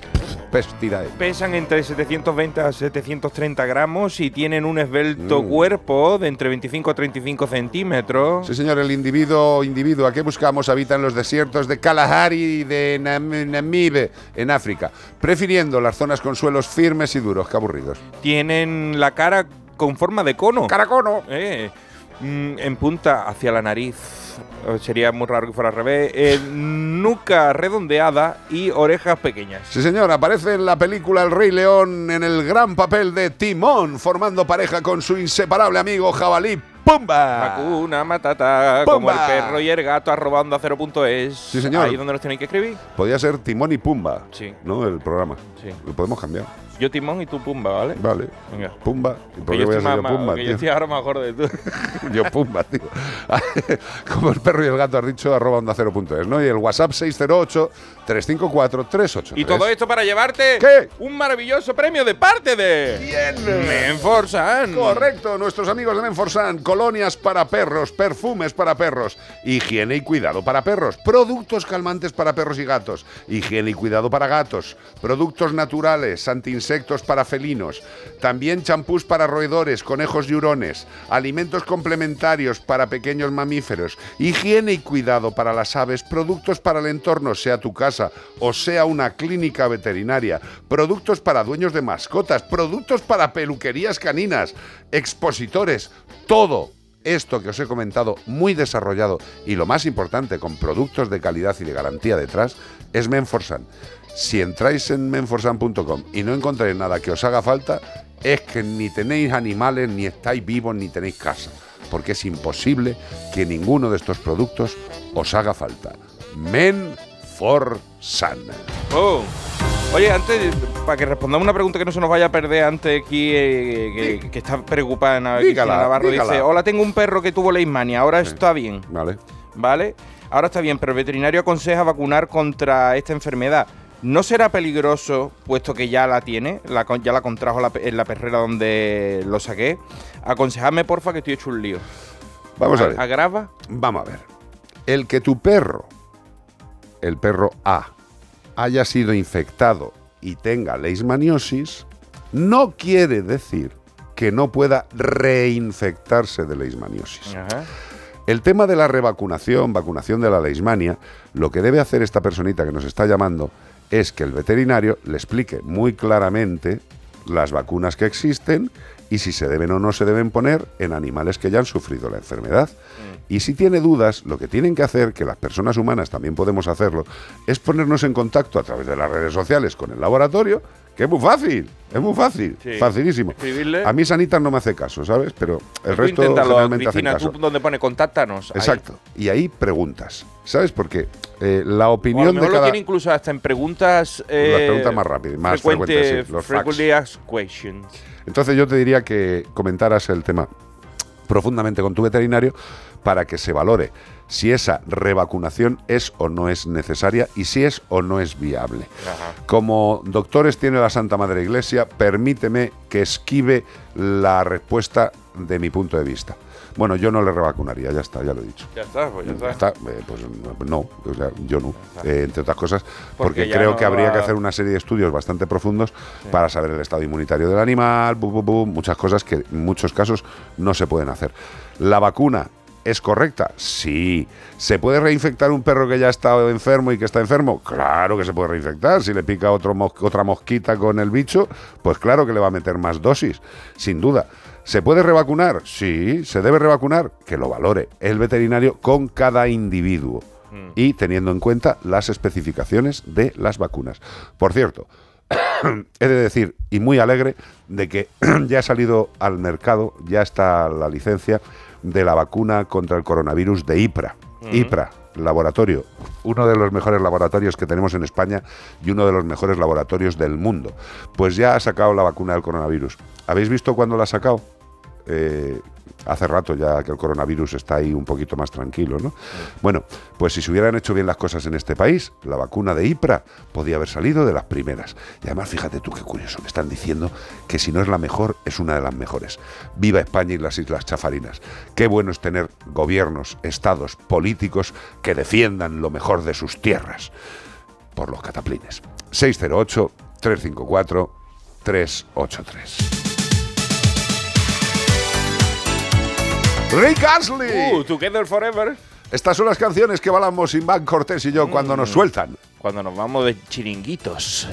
Pestirae. Pesan entre 720 a 730 gramos y tienen un esbelto Mm. cuerpo de entre 25 a 35 centímetros. Sí, señor, el individuo, individuo a que buscamos habita en los desiertos de Kalahari y de Nam- Namibe, en África, prefiriendo las zonas con suelos firmes y duros. Qué aburridos. Tienen la cara con forma de cono. ¡Cara cono! Eh, mm, en punta hacia la nariz. Eh, Sería muy raro que fuera al revés. Eh, nuca redondeada y orejas pequeñas. Sí, señor, aparece en la película El Rey León en el gran papel de Timón, formando pareja con su inseparable amigo jabalí Pumba. Hakuna Matata, como el ¡Pumba! perro y el gato arrobando a 0.es. Sí, señor. Ahí donde nos tenéis que escribir. Podía ser Timón y Pumba, Sí. ¿no? El programa. Sí. Lo podemos cambiar. Yo Timón y tú Pumba, ¿vale? Vale. Venga. Pumba. ¿Y por qué yo voy a ser yo Pumba, yo tío? estoy ahora mejor de tú. Yo Pumba, tío. Como el perro y el gato has dicho, arroba onda cero punto es, ¿no? Y el WhatsApp 608-354-383. Y todo esto para llevarte ¿Qué? un maravilloso premio de parte de ¿Quién? Menforsan. Correcto, nuestros amigos de Menforsan, colonias para perros, perfumes para perros, higiene y cuidado para perros, productos calmantes para perros y gatos, higiene y cuidado para gatos, productos naturales, antiinsectos para felinos, también champús para roedores, conejos y hurones, alimentos complementarios para pequeños mamíferos, higiene y cuidado para las aves, productos para el entorno, sea tu casa o sea una clínica veterinaria, productos para dueños de mascotas, productos para peluquerías caninas, expositores, todo esto que os he comentado muy desarrollado y lo más importante con productos de calidad y de garantía detrás es Menforsan. Si entráis en menforsan.com y no encontráis nada que os haga falta, es que ni tenéis animales, ni estáis vivos, ni tenéis casa. Porque es imposible que ninguno de estos productos os haga falta. Menforsan. Oh. Oye, antes, para que respondamos una pregunta que no se nos vaya a perder antes aquí, eh, que, que está preocupada Dígala, Navarro, dígala. dice, hola, tengo un perro que tuvo leishmania, ahora está bien. Vale. ¿Vale? Ahora está bien, pero el veterinario aconseja vacunar contra esta enfermedad. ¿No será peligroso, puesto que ya la tiene, la, ya la contrajo la en la perrera donde lo saqué? Aconsejadme, porfa, que estoy hecho un lío. Vamos a ver. ¿Agrava? Vamos a ver. El que tu perro, el perro A, haya sido infectado y tenga leishmaniosis, no quiere decir que no pueda reinfectarse de leishmaniosis. Ajá. El tema de la revacunación, vacunación de la leishmania, lo que debe hacer esta personita que nos está llamando es que el veterinario le explique muy claramente las vacunas que existen y si se deben o no se deben poner en animales que ya han sufrido la enfermedad. Y si tiene dudas, lo que tienen que hacer, que las personas humanas también podemos hacerlo, es ponernos en contacto a través de las redes sociales con el laboratorio, que es muy fácil, es muy fácil, Sí. facilísimo. Escribirle. A mí Sanitas no me hace caso, ¿sabes? Pero el Tú resto generalmente hacen caso. tú donde pone contáctanos. ahí. Exacto. Y ahí preguntas. ¿Sabes? Porque eh, la O a lo opinión de mejor lo cada... tiene incluso hasta en preguntas... eh, preguntas más rápidas, más frecuente- frecuentes, sí, los frequently asked questions. Entonces yo te diría que comentaras el tema profundamente con tu veterinario para que se valore si esa revacunación es o no es necesaria y si es o no es viable. Como doctores tiene la Santa Madre Iglesia, permíteme que esquive la respuesta de mi punto de vista. Bueno, yo no le revacunaría, ya está, ya lo he dicho. Ya está, pues ya está. Está, eh, pues no, o sea, yo no, eh, entre otras cosas, Porque porque, ya creo no que habría va- que hacer una serie de estudios bastante profundos para saber el estado inmunitario del animal, bu, bu, bu, muchas cosas que en muchos casos no se pueden hacer. ¿La vacuna es correcta? Sí. ¿Se puede reinfectar un perro que ya ha estado enfermo y que está enfermo? Claro que se puede reinfectar. Si le pica otro mos- otra mosquita con el bicho, pues claro que le va a meter más dosis, sin duda. ¿Se puede revacunar? Sí, se debe revacunar. Que lo valore el veterinario con cada individuo y teniendo en cuenta las especificaciones de las vacunas. Por cierto, he de decir, y muy alegre, de que ya ha salido al mercado, ya está la licencia de la vacuna contra el coronavirus de IPRA. IPRA, laboratorio, uno de los mejores laboratorios que tenemos en España y uno de los mejores laboratorios del mundo. Pues ya ha sacado la vacuna del coronavirus. ¿Habéis visto cuándo la ha sacado? Eh, hace rato ya que el coronavirus está ahí un poquito más tranquilo, ¿no? Bueno, pues si se hubieran hecho bien las cosas en este país, la vacuna de IPRA podía haber salido de las primeras. Y además, fíjate tú qué curioso, me están diciendo que si no es la mejor, es una de las mejores. Viva España y las Islas Chafarinas. Qué bueno es tener gobiernos, estados, políticos que defiendan lo mejor de sus tierras. Por los cataplines. 608 354 383. Rick Astley. Uh, Together Forever. Estas son las canciones que balamos Iván Cortés y yo cuando nos sueltan. Cuando nos vamos de chiringuitos.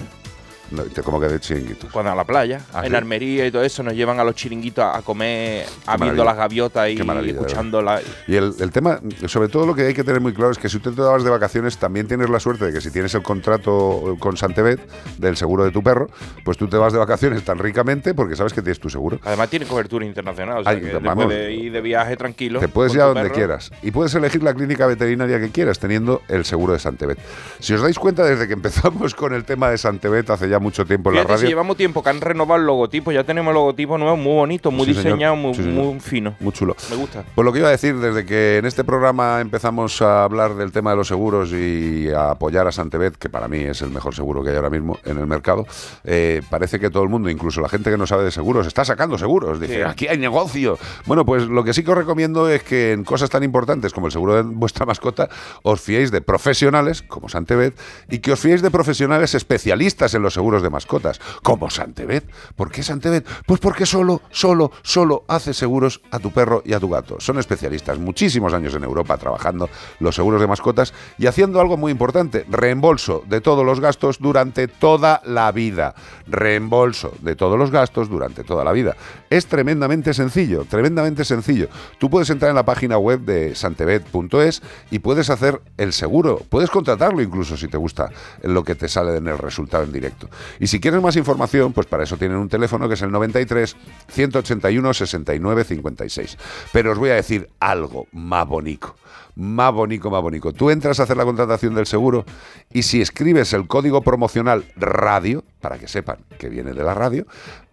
Te- ¿Cómo que de chiringuitos? Cuando a la playa, ¿Ah, en sí? Armería y todo eso, nos llevan a los chiringuitos a comer, a viendo las gaviotas y escuchando la. Y el, el tema, sobre todo lo que hay que tener muy claro es que si tú te vas de vacaciones, también tienes la suerte de que si tienes el contrato con Santebet del seguro de tu perro, pues tú te vas de vacaciones tan ricamente porque sabes que tienes tu seguro. Además tiene cobertura internacional, o sea Ay, que vamos. después de ir de viaje tranquilo. Te puedes ir a donde perro, quieras y puedes elegir la clínica veterinaria que quieras teniendo el seguro de Santebet. Si os dais cuenta, desde que empezamos con el tema de Santebet hace ya mucho tiempo en la Fíjate, si radio, llevamos tiempo que han renovado el logotipo, ya tenemos el logotipo nuevo, muy bonito, muy Sí, muy, Sí, muy fino. Muy chulo. Me gusta. Pues lo que iba a decir, desde que en este programa empezamos a hablar del tema de los seguros y a apoyar a Santebet, que para mí es el mejor seguro que hay ahora mismo en el mercado, eh, parece que todo el mundo, incluso la gente que no sabe de seguros, está sacando seguros. Dice, Sí. aquí hay negocio. Bueno, pues lo que sí que os recomiendo es que en cosas tan importantes como el seguro de vuestra mascota, os fiéis de profesionales como Santebet y que os fiéis de profesionales especialistas en los seguros de mascotas, como Santebet. ¿Por qué Santebet? Pues porque solo, solo, solo hace seguros a tu perro y a tu gato. Son especialistas, muchísimos años en Europa trabajando los seguros de mascotas y haciendo algo muy importante, reembolso de todos los gastos durante toda la vida. Reembolso de todos los gastos durante toda la vida. Es tremendamente sencillo, tremendamente sencillo. Tú puedes entrar en la página web de santebet.es y puedes hacer el seguro, puedes contratarlo incluso si te gusta lo que te sale en el resultado en directo. Y si quieres más información, pues para eso tienen un teléfono que es el 93 181 69 56. Pero os voy a decir algo más bonito. Más bonito, más bonito. Tú entras a hacer la contratación del seguro y si escribes el código promocional radio, para que sepan que viene de la radio,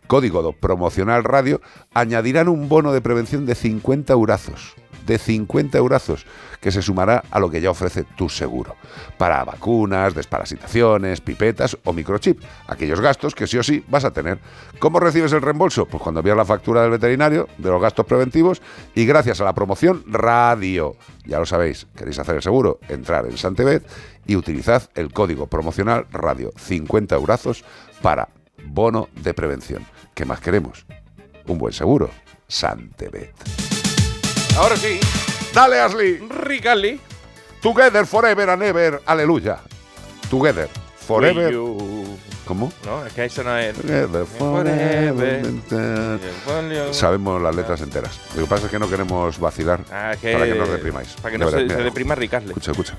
código promocional radio, añadirán un bono de prevención de 50 eurazos. De 50 eurazos, que se sumará a lo que ya ofrece tu seguro. Para vacunas, desparasitaciones, pipetas o microchip. Aquellos gastos que sí o sí vas a tener. ¿Cómo recibes el reembolso? Pues cuando envías la factura del veterinario de los gastos preventivos y gracias a la promoción radio. Ya lo sabéis, queréis hacer el seguro, entrar en Santebet y utilizad el código promocional radio 50 eurazos para bono de prevención. ¿Qué más queremos? Un buen seguro. Santebet. Ahora sí. Dale, Ashley. Ricali. Together forever and ever. Aleluya. Together forever. ¿Cómo? No, es que eso no es. Together Forever. forever. Sabemos las letras enteras. Lo que pasa es que no queremos vacilar Ah, que- para que no os deprimáis. Para que no se, deprima Ricarle. Escucha, escucha.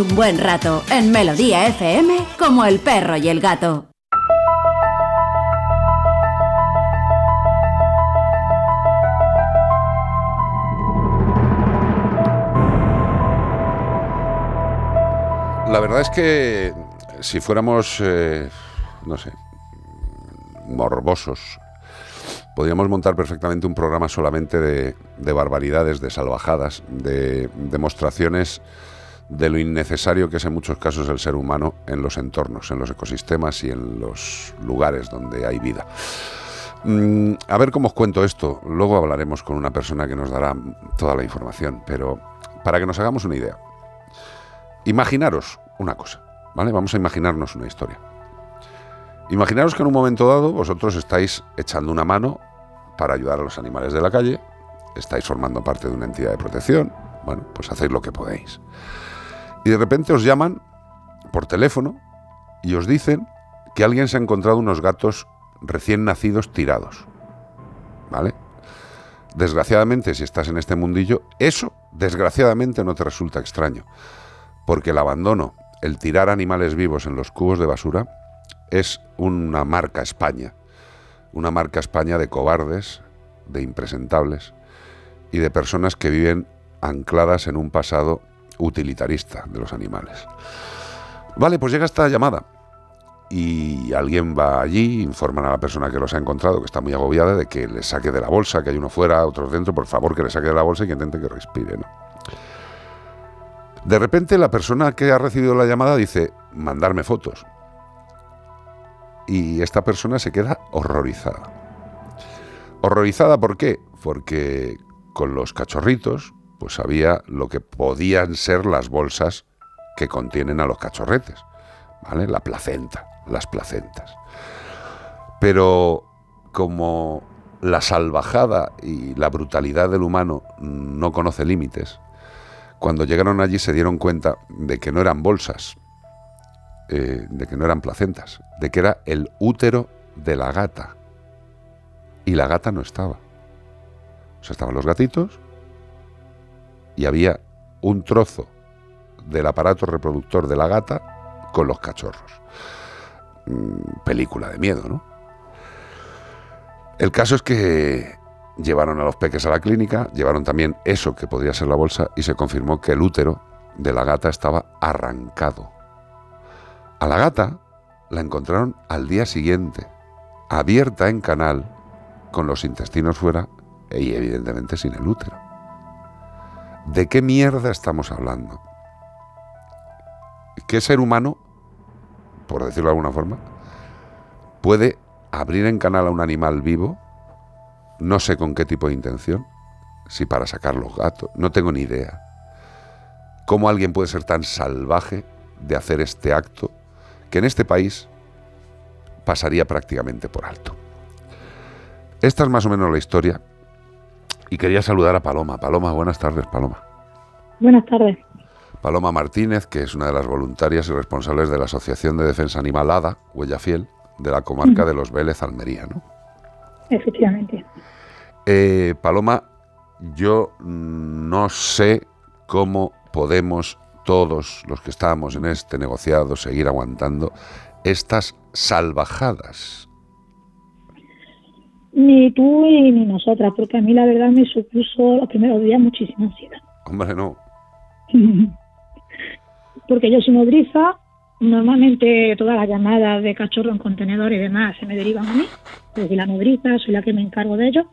Un buen rato en Melodía FM como el perro y el gato. La verdad es que si fuéramos, eh, no sé, morbosos, podríamos montar perfectamente un programa solamente de, de barbaridades, de salvajadas, de demostraciones de lo innecesario que es en muchos casos el ser humano en los entornos, en los ecosistemas y en los lugares donde hay vida. Mm, a ver cómo os cuento esto. Luego hablaremos con una persona que nos dará toda la información, pero para que nos hagamos una idea. Imaginaros una cosa, ¿vale? Vamos a imaginarnos una historia. Imaginaros que en un momento dado vosotros estáis echando una mano para ayudar a los animales de la calle, estáis formando parte de una entidad de protección, bueno, pues hacéis lo que podéis. Y de repente os llaman por teléfono y os dicen que alguien se ha encontrado unos gatos recién nacidos tirados. ¿Vale? Desgraciadamente, si estás en este mundillo, eso, desgraciadamente, no te resulta extraño. Porque el abandono, el tirar animales vivos en los cubos de basura, es una marca España. Una marca España de cobardes, de impresentables y de personas que viven ancladas en un pasado utilitarista de los animales. Vale, pues llega esta llamada y alguien va allí, informan a la persona que los ha encontrado, que está muy agobiada, de que le saque de la bolsa, que hay uno fuera, otros dentro, por favor que le saque de la bolsa y que intente que respire. ¿no? De repente la persona que ha recibido la llamada dice, mandarme fotos. Y esta persona se queda horrorizada. Horrorizada, ¿por qué? Porque con los cachorritos, pues sabía lo que podían ser las bolsas que contienen a los cachorretes, ¿vale? La placenta, las placentas. Pero como la salvajada y la brutalidad del humano no conoce límites, cuando llegaron allí se dieron cuenta de que no eran bolsas, eh, de que no eran placentas, de que era el útero de la gata. Y la gata no estaba. O sea, estaban los gatitos y había un trozo del aparato reproductor de la gata con los cachorros. Mm, película de miedo, ¿no? El caso es que llevaron a los peques a la clínica, llevaron también eso que podría ser la bolsa y se confirmó que el útero de la gata estaba arrancado. A la gata la encontraron al día siguiente, abierta en canal, con los intestinos fuera y evidentemente sin el útero. ¿De qué mierda estamos hablando? ¿Qué ser humano, por decirlo de alguna forma, puede abrir en canal a un animal vivo? No sé con qué tipo de intención, si para sacar los gatos, no tengo ni idea. ¿Cómo alguien puede ser tan salvaje de hacer este acto que en este país pasaría prácticamente por alto? Esta es más o menos la historia y quería saludar a Paloma. Paloma, buenas tardes, Paloma. Buenas tardes. Paloma Martínez, que es una de las voluntarias y responsables de la Asociación de Defensa Animal ADA, Huella Fiel, de la comarca de Los Vélez, Almería, ¿no? Efectivamente. Eh, Paloma, yo no sé cómo podemos todos los que estamos en este negociado seguir aguantando estas salvajadas. Ni tú y ni nosotras, porque a mí la verdad me supuso los primeros días muchísima ansiedad. Hombre, no. porque yo soy nodriza, normalmente todas las llamadas de cachorro en contenedor y demás se me derivan a mí, porque soy la nodriza, soy la que me encargo de ello.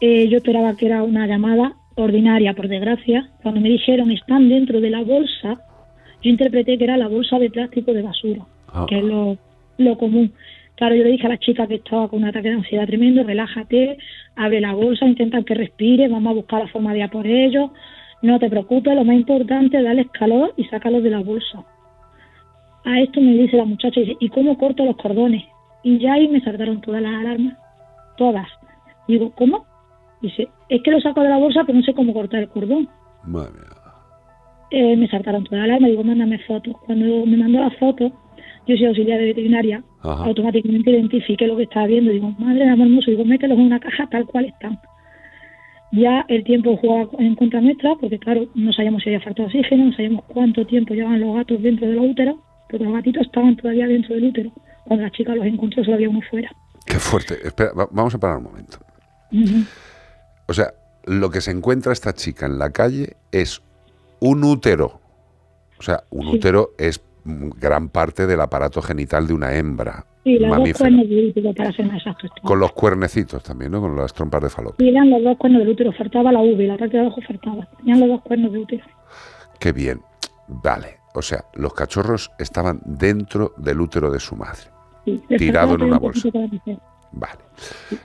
Eh, yo esperaba que era una llamada ordinaria, por desgracia. Cuando me dijeron están dentro de la bolsa, yo interpreté que era la bolsa de plástico de basura, Ah. que es lo, lo común. Claro, yo le dije a la chica que estaba con un ataque de ansiedad tremendo, relájate, abre la bolsa, intenta que respire, vamos a buscar la forma de ir a por ellos, no te preocupes, lo más importante es darles calor y sacarlos de la bolsa. A esto me dice la muchacha, dice, ¿y cómo corto los cordones? Y ya ahí me saltaron todas las alarmas, todas. Digo, ¿cómo? Dice, es que lo saco de la bolsa, pero no sé cómo cortar el cordón. Madre mía. Eh, me saltaron todas las alarmas, digo, mándame fotos. Cuando me mandó la foto, yo soy auxiliar de veterinaria, Ajá. automáticamente identifiqué lo que estaba viendo. Digo, madre de amor hermoso, digo, mételos en una caja tal cual están. Ya el tiempo jugaba en contra nuestra, porque claro, no sabíamos si había falta de oxígeno, no sabíamos cuánto tiempo llevaban los gatos dentro del útero, porque los gatitos estaban todavía dentro del útero. Cuando la chica los encontró, solo había uno fuera. Qué fuerte. Espera, va- vamos a parar un momento. O sea, lo que se encuentra esta chica en la calle es un útero. O sea, un Sí. útero es gran parte del aparato genital de una hembra Sí, los dos cuernos del útero, para ser más exactos. Con los cuernecitos también, ¿no? Con las trompas de falopio. Y eran los dos cuernos del útero, faltaba la V, la parte de abajo faltaba. Tenían los dos cuernos de útero. Qué bien. Vale. O sea, los cachorros estaban dentro del útero de su madre. Sí, Tirado en una nacer. Vale.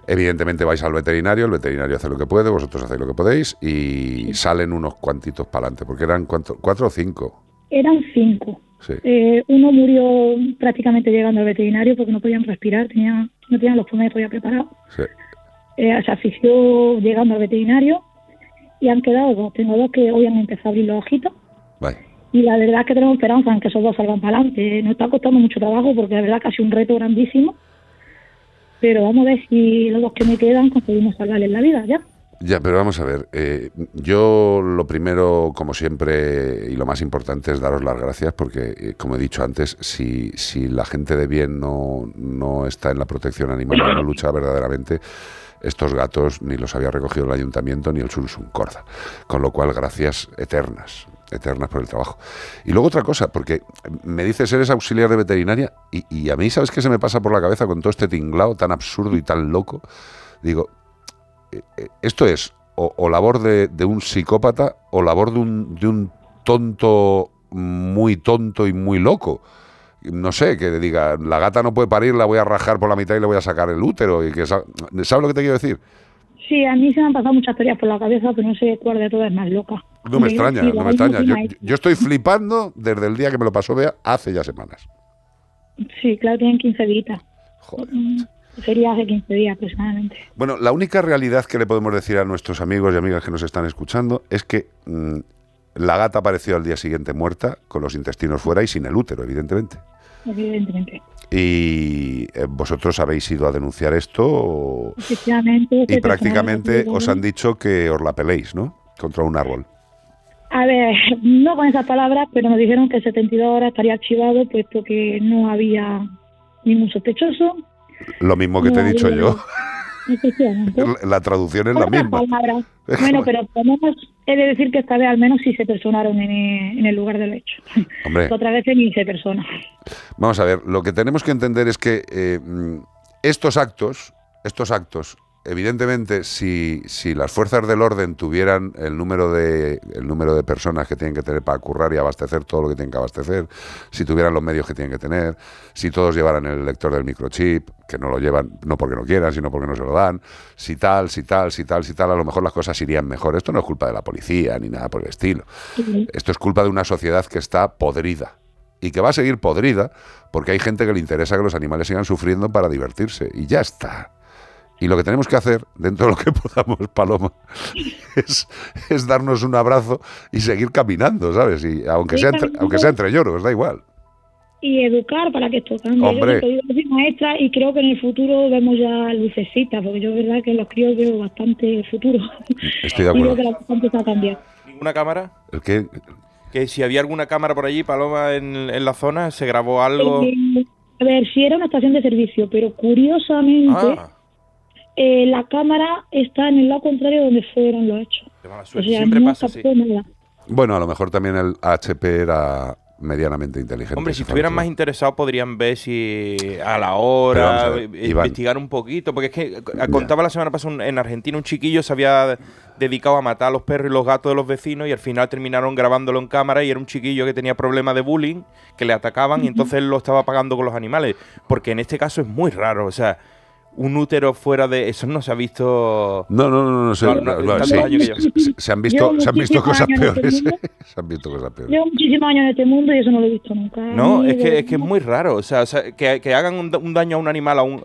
Evidentemente vais al veterinario, el veterinario hace lo que puede, vosotros hacéis lo que podéis y salen unos cuantitos para adelante, porque eran cuánto- cuatro o cinco. Eran cinco. Sí. Eh, uno murió prácticamente llegando al veterinario porque no podían respirar, tenían, no tenían los pulmones todavía preparados. Sí. Eh, se asfixió llegando al veterinario y han quedado dos. Tengo dos que hoy han empezado a abrir los ojitos. Vale. Y la verdad es que tenemos esperanza en que esos dos salgan para adelante. Nos está costando mucho trabajo porque la verdad que ha sido un reto grandísimo. Pero vamos a ver si los dos que me quedan conseguimos salvarles la vida ya. Ya, pero vamos a ver. eh, yo lo primero, como siempre, y lo más importante es daros las gracias porque, eh, como he dicho antes, si, si la gente de bien no, no está en la protección animal no lucha verdaderamente, estos gatos ni los había recogido el ayuntamiento ni el Sunsun Corda. Con lo cual, gracias eternas, eternas por el trabajo. Y luego otra cosa, porque me dices, eres auxiliar de veterinaria y, y a mí, ¿sabes qué se me pasa por la cabeza con todo este tinglao tan absurdo y tan loco? Digo, esto es o, o labor de, de un psicópata o labor de un, de un tonto muy tonto y muy loco. No sé, que diga, la gata no puede parir, la voy a rajar por la mitad y le voy a sacar el útero. y que sa- ¿Sabes lo que te quiero decir? Sí, a mí se me han pasado muchas teorías por la cabeza, pero no sé cuál de todas es más loca. No me extraña, no me extraña. Yo, yo estoy flipando desde el día que me lo pasó Bea hace ya semanas. Sí, claro, tienen 15 días. Mm, Sería hace 15 días aproximadamente. Bueno, la única realidad que le podemos decir a nuestros amigos y amigas que nos están escuchando es que mm, la gata apareció al día siguiente muerta, con los intestinos fuera y sin el útero, evidentemente. Evidentemente. Y eh, vosotros habéis ido a denunciar esto o- Efectivamente. y prácticamente os han dicho que os la peléis, ¿no? Contra un árbol. A ver, no con esas palabras, pero nos dijeron que 72 horas estaría archivado, puesto que no había ningún sospechoso. Lo mismo que no te he dicho yo. La traducción es la misma. palabras. Bueno, pero podemos, he de decir que esta vez al menos sí se personaron en, el lugar del hecho. Hombre. Otra vez ni se persona. Vamos a ver, lo que tenemos que entender es que eh, mm, estos actos, estos actos, evidentemente, si, si las fuerzas del orden tuvieran el número de el número de personas que tienen que tener para currar y abastecer todo lo que tienen que abastecer, si tuvieran los medios que tienen que tener, si todos llevaran el lector del microchip, que no lo llevan no porque no quieran, sino porque no se lo dan, si tal, si tal, si tal, si tal, a lo mejor las cosas irían mejor. Esto no es culpa de la policía ni nada por el estilo. Esto es culpa de una sociedad que está podrida y que va a seguir podrida porque hay gente que le interesa que los animales sigan sufriendo para divertirse y ya está. Y lo que tenemos que hacer, dentro de lo que podamos, Paloma, es, es darnos un abrazo y seguir caminando, ¿sabes? Y aunque sea entre, aunque sea entre lloros, da igual. Y educar para que esto cambie. Hombre. Yo siempre digo que soy maestra y creo que en el futuro vemos ya lucecitas, porque yo es verdad que los críos veo bastante futuro. Estoy de Y veo acuerdo. que la cosa empieza a cambiar. ¿Ninguna cámara? El que Que si había alguna cámara por allí, Paloma, en, en la zona, se grabó algo. Eh, a ver, si era una estación de servicio, pero curiosamente Ah, eh, la cámara está en el lado contrario donde fueron los hechos. de mala O suerte. sea, Siempre no pasa así. captó nada. Bueno, a lo mejor también el HP era medianamente inteligente. Hombre, si estuvieran más interesados podrían ver si a la hora, a ver, Iván. investigar un poquito, porque es que eh, contaba la semana pasada un- en Argentina un chiquillo se había dedicado a matar a los perros y los gatos de los vecinos y al final terminaron grabándolo en cámara y era un chiquillo que tenía problemas de bullying, que le atacaban y entonces él lo estaba pagando con los animales, porque en este caso es muy raro, o sea, un útero fuera de eso no se ha visto No, no, no, no, No, no, no, se- han visto, Llevo se han visto cosas este peores. se han visto cosas peores. Llevo muchísimos años en este mundo y eso no lo he visto nunca. No, Ni es que, es que es muy raro. O sea, o sea, que, que hagan un daño a un animal, a un,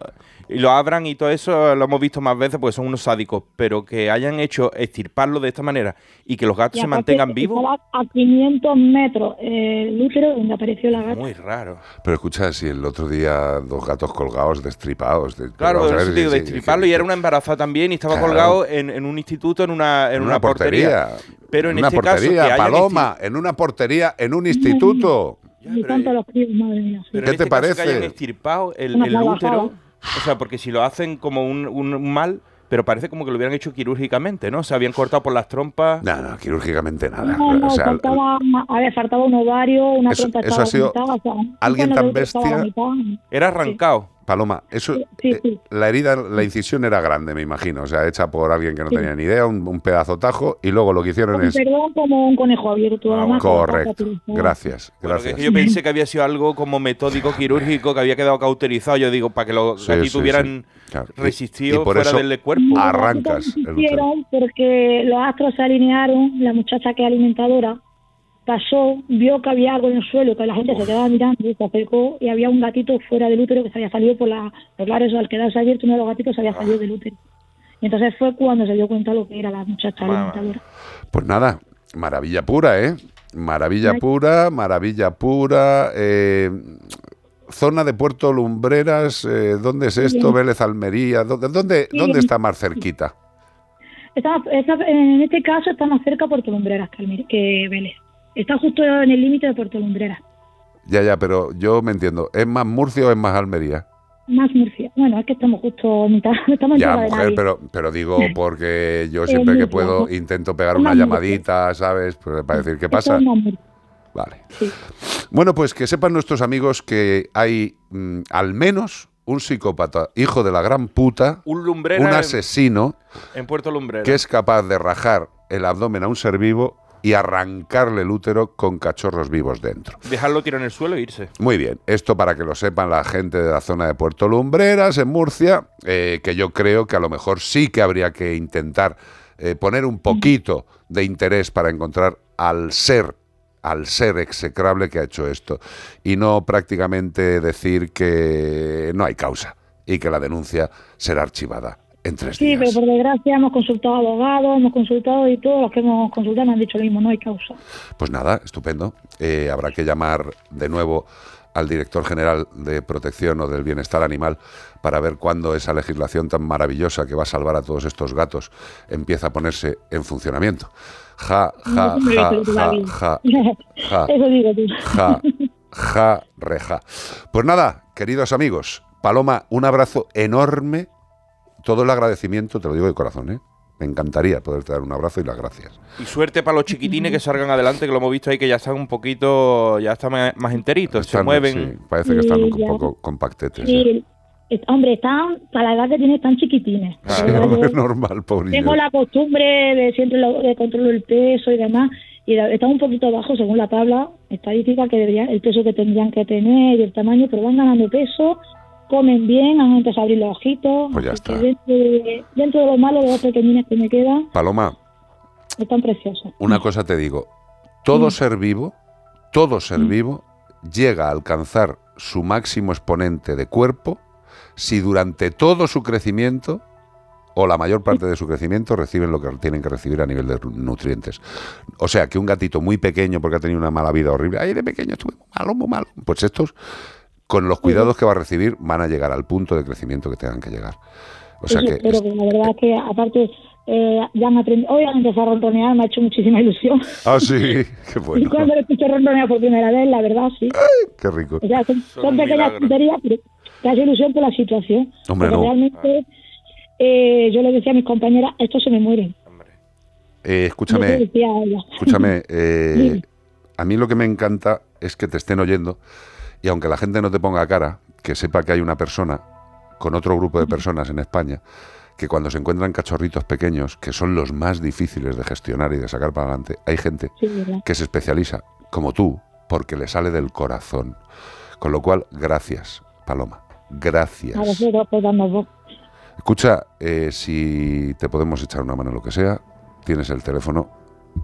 y lo abran y todo eso lo hemos visto más veces porque son unos sádicos, pero que hayan hecho extirparlo de esta manera y que los gatos Y se mantengan vivos, a 500 metros eh, el útero donde apareció la gata. muy raro. Pero escucha, si el otro día dos gatos colgados, destripados. de- Claro, vamos a por eso ver, te digo, sí, de sí, extirparlo y era una embarazada también y estaba Claro. colgado en, en un instituto, en una, en En una, una portería. portería. Pero en una este caso, que portería, hayan Paloma, en una portería, en un instituto. Y tanto los críos, madre mía. sí. Pero ¿Qué en te este caso parece? Que hayan extirpado el, útero. O sea, porque si lo hacen como un, un mal, pero parece como que lo hubieran hecho quirúrgicamente, ¿no? Se habían cortado por las trompas. No, no, quirúrgicamente nada. No, no, o sea, faltaba, a ver, faltaba un ovario, una Eso- trompa eso estaba ha sido o sea, alguien tan bestia. Era arrancado. Paloma, eso, Sí, eh, sí. la herida, la incisión era grande, me imagino. O sea, hecha por alguien que no Sí. tenía ni idea, un, un pedazo tajo, y luego lo que hicieron es. perdón, como un conejo abierto. además, la pata Correcto. Gracias, Bueno, gracias. que yo pensé que había sido algo como metódico quirúrgico que había quedado cauterizado. Yo digo, para que los Sí, gatitos sí, hubieran sí. Claro. Y- resistido y por fuera eso del cuerpo. Arrancas el porque los astros se alinearon, la muchacha que es alimentadora pasó, vio que había algo en el suelo, que la gente se quedaba mirando, se acercó y había un gatito fuera del útero que se había salido por la... Pues claro, eso, al quedarse abierto uno de los gatitos se había salido del útero. Y entonces fue cuando se dio cuenta lo que era la muchacha alimentadora. Pues nada, maravilla pura, ¿eh? Maravilla Ay. pura, maravilla pura. eh, zona de Puerto Lumbreras, eh, ¿dónde es esto? Bien. Vélez Almería, ¿dónde, dónde, Sí, dónde está más cerquita? Está, está- en este caso está más cerca Puerto Lumbreras que Vélez. Está justo en el límite de Puerto Lumbreras. Ya, ya, pero yo me entiendo. ¿Es más Murcia o es más Almería? Más Murcia. Bueno, es que estamos justo en mitad. Estamos Ya, de mujer, nadie. pero, pero digo porque yo siempre que Murcia, puedo intento pegar una llamadita, ¿sabes? Pues para decir qué pasa. Vale. Bueno, pues que sepan nuestros amigos que hay mm, al menos un psicópata, hijo de la gran puta, Un lumbrera un en- asesino En Puerto Lumbrera. que es capaz de rajar el abdomen a un ser vivo y arrancarle el útero con cachorros vivos dentro. Dejarlo tirado en el suelo e irse. Muy bien, esto para que lo sepan la gente de la zona de Puerto Lumbreras, en Murcia, eh, que yo creo que a lo mejor sí que habría que intentar eh, poner un poquito de interés para encontrar al ser, al ser execrable que ha hecho esto, y no prácticamente decir que no hay causa y que la denuncia será archivada en tres Sí, días. pero por desgracia hemos consultado abogados, hemos consultado y todos los que hemos consultado han dicho lo mismo, no hay causa. Pues nada, estupendo. Eh, habrá que llamar de nuevo al director general de protección o del bienestar animal para ver cuándo esa legislación tan maravillosa que va a salvar a todos estos gatos empieza a ponerse en funcionamiento. Ja, ja, ja, ja, ja, ja, Eso digo tú. ja, ja, reja. Pues nada, queridos amigos, Paloma, un abrazo enorme, todo el agradecimiento, te lo digo de corazón, ¿eh? Me encantaría poderte dar un abrazo y las gracias. Y suerte para los chiquitines que salgan adelante, que lo hemos visto ahí, que ya están un poquito, ya están más, enteritos, se mueven. sí, parece que están un ya. poco compactetes. Sí, hombre, están, para la edad que tienen, están chiquitines. Sí, verdad, hombre, normal, pobre Tengo la costumbre de siempre lo, de controlar el peso y demás, y están un poquito bajo según la tabla estadística que debería, el peso que tendrían que tener y el tamaño, pero van ganando peso, comen bien, han empezado a abrir los ojitos. Pues ya está. Dentro de, dentro de lo malo, los dos pequeñines que me quedan Paloma, están preciosos. una cosa te digo, todo ser vivo, todo ser vivo llega a alcanzar su máximo exponente de cuerpo si durante todo su crecimiento o la mayor parte de su crecimiento reciben lo que tienen que recibir a nivel de nutrientes. O sea, que un gatito muy pequeño porque ha tenido una mala vida horrible, ay, de pequeño estuve malo, muy malo. Pues estos, con los cuidados que va a recibir, van a llegar al punto de crecimiento que tengan que llegar. O sea Eso que que la verdad es que aparte eh, ya han aprendido, hoy han empezado a ronronear, me ha hecho muchísima ilusión. Ah, sí, qué Y bueno, cuando le escucho ronronear por primera vez, la verdad, sí. qué rico. O sea, son, pequeñas tonterías, pero te hace ilusión por la situación. Hombre, Porque no. realmente eh, yo le decía a mis compañeras, estos se me mueren. Eh, escúchame, escúchame, eh, a mí lo que me encanta es que te estén oyendo y aunque la gente no te ponga cara, que sepa que hay una persona con otro grupo de personas en España que cuando se encuentran cachorritos pequeños, que son los más difíciles de gestionar y de sacar para adelante, hay gente que se especializa, como tú, porque le sale del corazón. Con lo cual, gracias, Paloma. Gracias. Voz. Escucha, eh, si te podemos echar una mano en lo que sea, tienes el teléfono,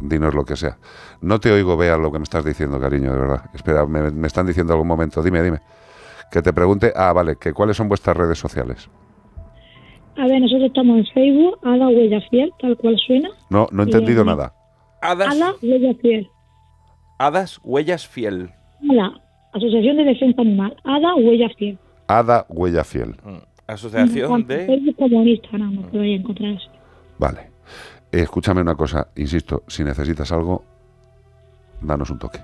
dinos lo que sea. No te oigo, vea lo que me estás diciendo, cariño, de verdad. Espera, me, me están diciendo algún momento. Dime, dime. Que te pregunte, ah, vale, que cuáles son vuestras redes sociales. A ver, nosotros estamos en Facebook, Ada Huella Fiel, tal cual suena. No, no he entendido Eh, nada. Hadas, Ada Huella Fiel. hadas huellas fiel. Ada, Asociación de Defensa Animal. Ada Huella Fiel. Ada Huella Fiel. Asociación Tanto en Facebook como en Instagram nos podéis encontrar así. Vale. Escúchame una cosa, insisto, si necesitas algo, danos un toque.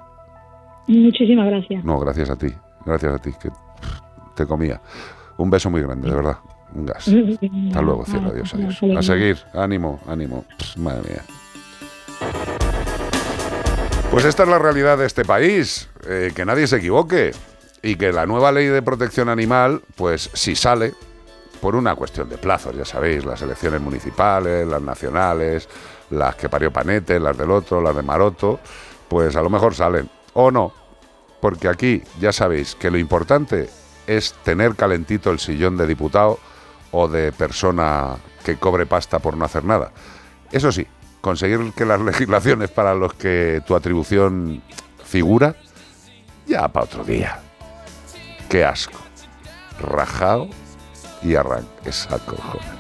Muchísimas gracias. No, gracias a ti, gracias a ti, que te comía. Un beso muy grande, de verdad. Un gas. Hasta luego, cielo, adiós, adiós. A seguir, ánimo, ánimo. Madre mía. Pues esta es la realidad de este país, eh, que nadie se equivoque y que la nueva ley de protección animal, pues si sale, por una cuestión de plazos, ya sabéis, las elecciones municipales, las nacionales, las que parió Panete, las del otro, las de Maroto, pues a lo mejor salen, o no, porque aquí ya sabéis que lo importante es tener calentito el sillón de diputado o de persona que cobre pasta por no hacer nada. Eso sí, conseguir que las legislaciones para los que tu atribución figura, ya para otro día. Qué asco. Rajao y arranque saco, joder.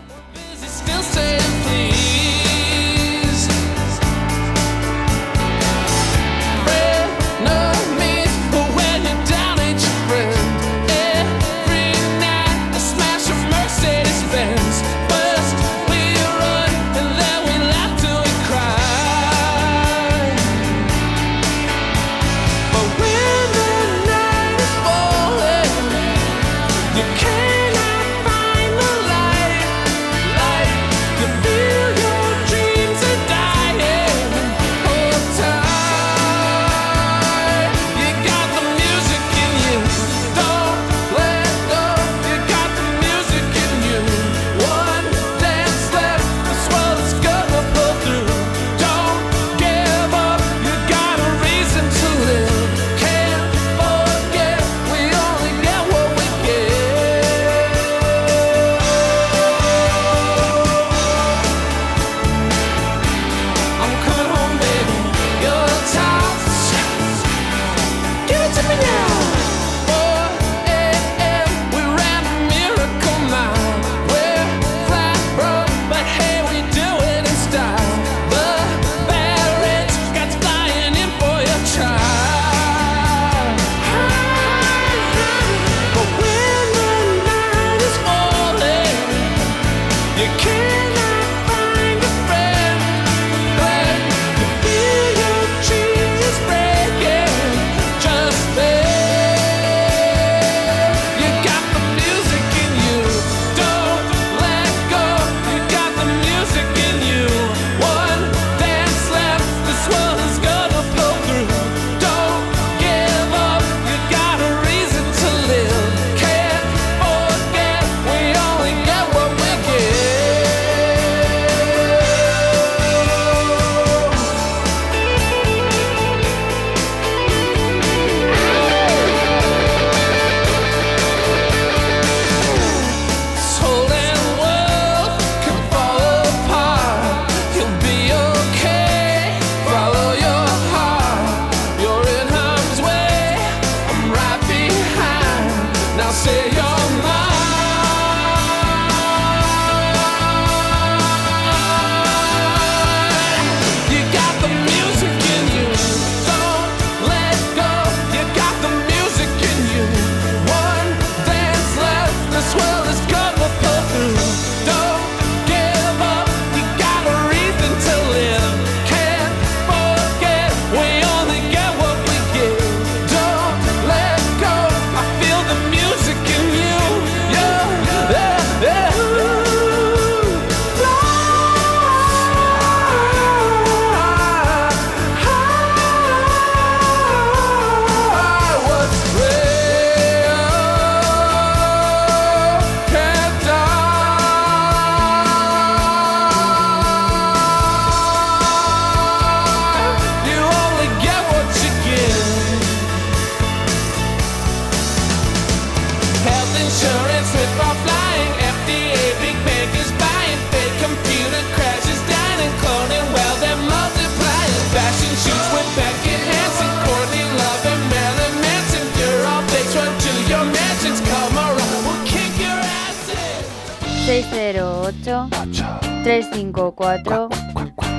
354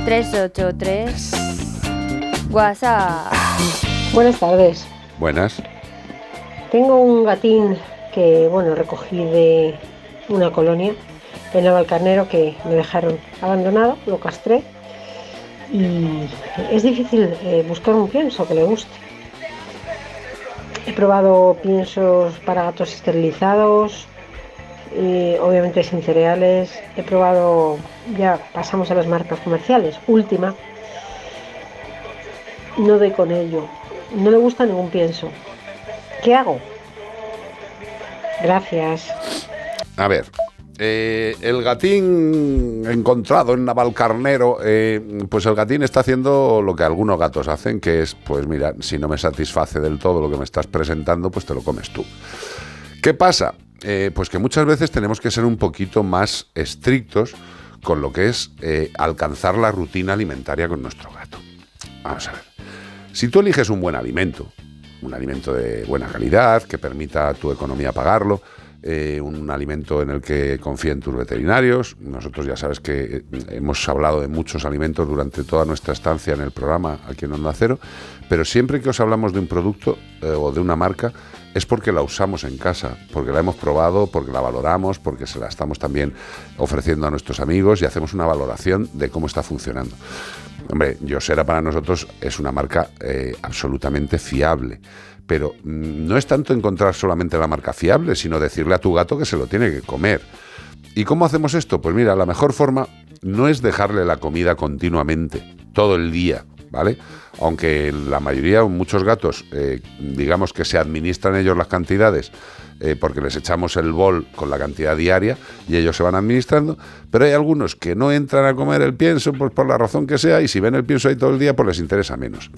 383 WhatsApp. Buenas tardes. Buenas. Tengo un gatín que, bueno, recogí de una colonia en Navalcarnero que me dejaron abandonado, lo castré y es difícil eh, buscar un pienso que le guste. He probado piensos para gatos esterilizados, y obviamente sin cereales. He probado, ya pasamos a las marcas comerciales, última. No doy con ello. No le gusta ningún pienso. ¿Qué hago? Gracias. A ver, eh, el gatín encontrado en Navalcarnero, eh, pues el gatín está haciendo lo que algunos gatos hacen, que es, pues mira, si no me satisface del todo lo que me estás presentando, pues te lo comes tú. ¿Qué pasa? Eh, pues que muchas veces tenemos que ser un poquito más estrictos con lo que es eh, alcanzar la rutina alimentaria con nuestro gato. Vamos a ver. Si tú eliges un buen alimento, un alimento de buena calidad, que permita a tu economía pagarlo, eh, un alimento en el que confíen tus veterinarios. Nosotros ya sabes que hemos hablado de muchos alimentos durante toda nuestra estancia en el programa aquí en Onda Cero, pero siempre que os hablamos de un producto o de una marca es porque la usamos en casa, porque la hemos probado, porque la valoramos, porque se la estamos también ofreciendo a nuestros amigos y hacemos una valoración de cómo está funcionando. Hombre, Yosera para nosotros es una marca eh, absolutamente fiable, pero no es tanto encontrar solamente la marca fiable, sino decirle a tu gato que se lo tiene que comer. ¿Y cómo hacemos esto? Pues mira, la mejor forma no es dejarle la comida continuamente, todo el día, ¿vale? Aunque la mayoría, muchos gatos, eh, digamos que se administran ellos las cantidades eh, porque les echamos el bol con la cantidad diaria y ellos se van administrando, pero hay algunos que no entran a comer el pienso pues, por la razón que sea y si ven el pienso ahí todo el día pues les interesa menos.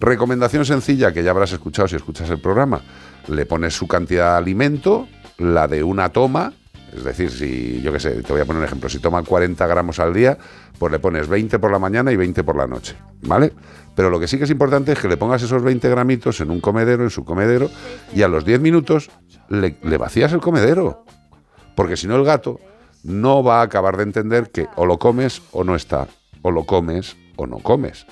Recomendación sencilla que ya habrás escuchado si escuchas el programa, le pones su cantidad de alimento, la de una toma, es decir, si yo qué sé, te voy a poner un ejemplo, si toma 40 gramos al día, pues le pones 20 por la mañana y 20 por la noche, ¿vale? Pero lo que sí que es importante es que le pongas esos 20 gramitos en un comedero, en su comedero, y a los 10 minutos le, le vacías el comedero. Porque si no el gato no va a acabar de entender que o lo comes o no está, o lo comes o no comes.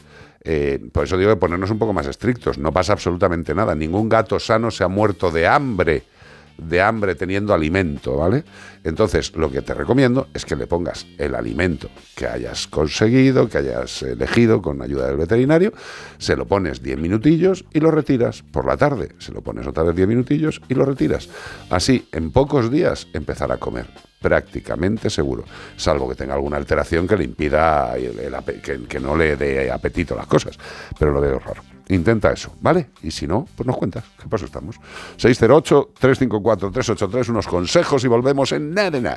Eh, por eso digo que ponernos un poco más estrictos. No pasa absolutamente nada. Ningún gato sano se ha muerto de hambre, de hambre teniendo alimento, ¿vale? Entonces, lo que te recomiendo es que le pongas el alimento que hayas conseguido, que hayas elegido con ayuda del veterinario, se lo pones 10 minutillos y lo retiras por la tarde. Se lo pones otra vez 10 minutillos y lo retiras. Así, en pocos días empezar a comer prácticamente seguro, salvo que tenga alguna alteración que le impida el- que, que no le dé apetito las cosas, pero lo veo raro. Intenta eso, ¿vale? Y si no, pues nos cuentas. ¿Qué paso estamos? 608-354-383, unos consejos y volvemos en nada.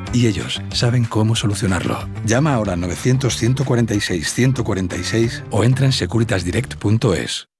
y ellos saben cómo solucionarlo. Llama ahora al 900-146-146 o entra en securitasdirect.es.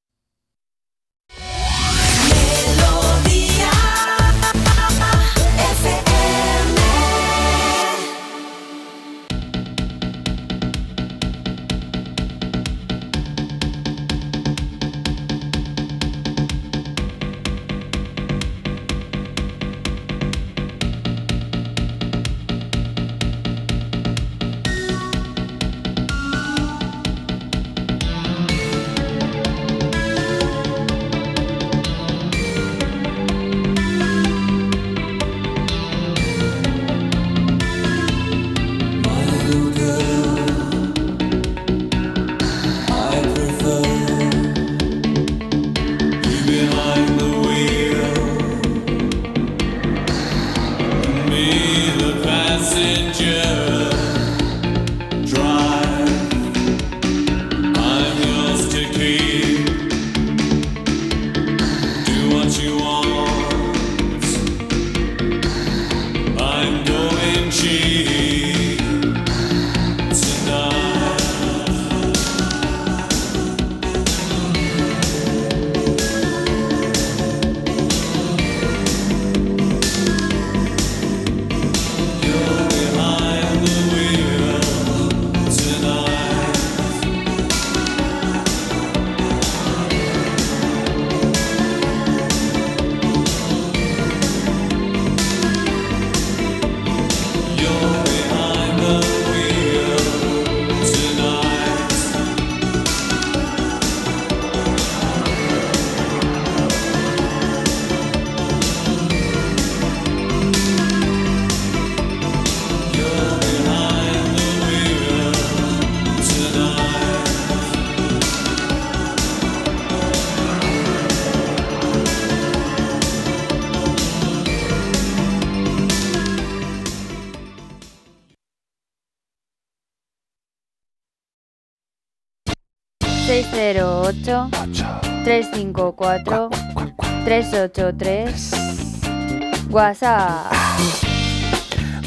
354 383 WhatsApp.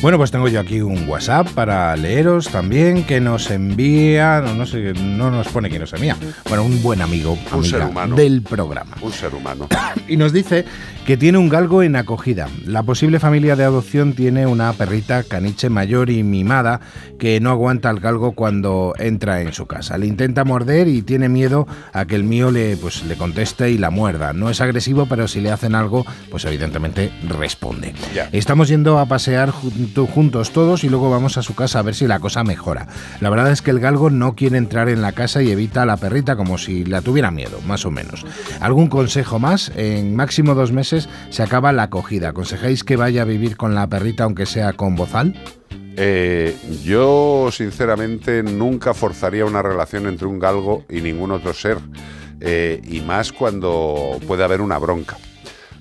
Bueno, pues tengo yo aquí un WhatsApp para leeros también que nos envía, no, no sé, no nos pone que nos envía. Bueno, un buen amigo, Un ser humano. del programa. Un ser humano. Y nos dice que tiene un galgo en acogida. La posible familia de adopción tiene una perrita caniche mayor y mimada que no aguanta al galgo cuando entra en su casa. Le intenta morder y tiene miedo a que el mío le, pues, le conteste y la muerda. No es agresivo, pero si le hacen algo, pues evidentemente responde. Ya. Estamos yendo a pasear junto- juntos todos y luego vamos a su casa a ver si la cosa mejora. La verdad es que el galgo no quiere entrar en la casa y evita a la perrita como si la tuviera miedo, más o menos. ¿Algún consejo más? En máximo dos meses se acaba la acogida. ¿Aconsejáis que vaya a vivir con la perrita aunque sea con bozal? Eh, yo, sinceramente, nunca forzaría una relación entre un galgo y ningún otro ser. eh, y más cuando puede haber una bronca.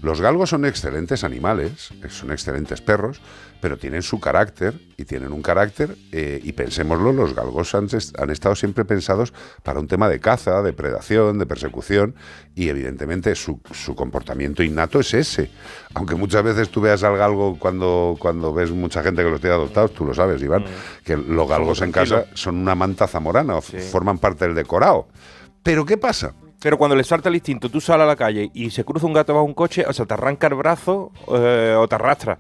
Los galgos son excelentes animales, son excelentes perros, pero tienen su carácter y tienen un carácter, eh, y pensémoslo, los galgos han, est- han estado siempre pensados para un tema de caza, de predación, de persecución, y evidentemente su, su comportamiento innato es ese. Aunque muchas veces tú veas al galgo cuando, cuando ves mucha gente que los tiene adoptados, tú lo sabes, Iván, que los galgos en casa son una manta zamorana, f- forman parte del decorado. Pero ¿qué pasa? Pero cuando le salta el instinto, tú sales a la calle y se cruza un gato bajo un coche, o sea, te arranca el brazo eh, o te arrastra.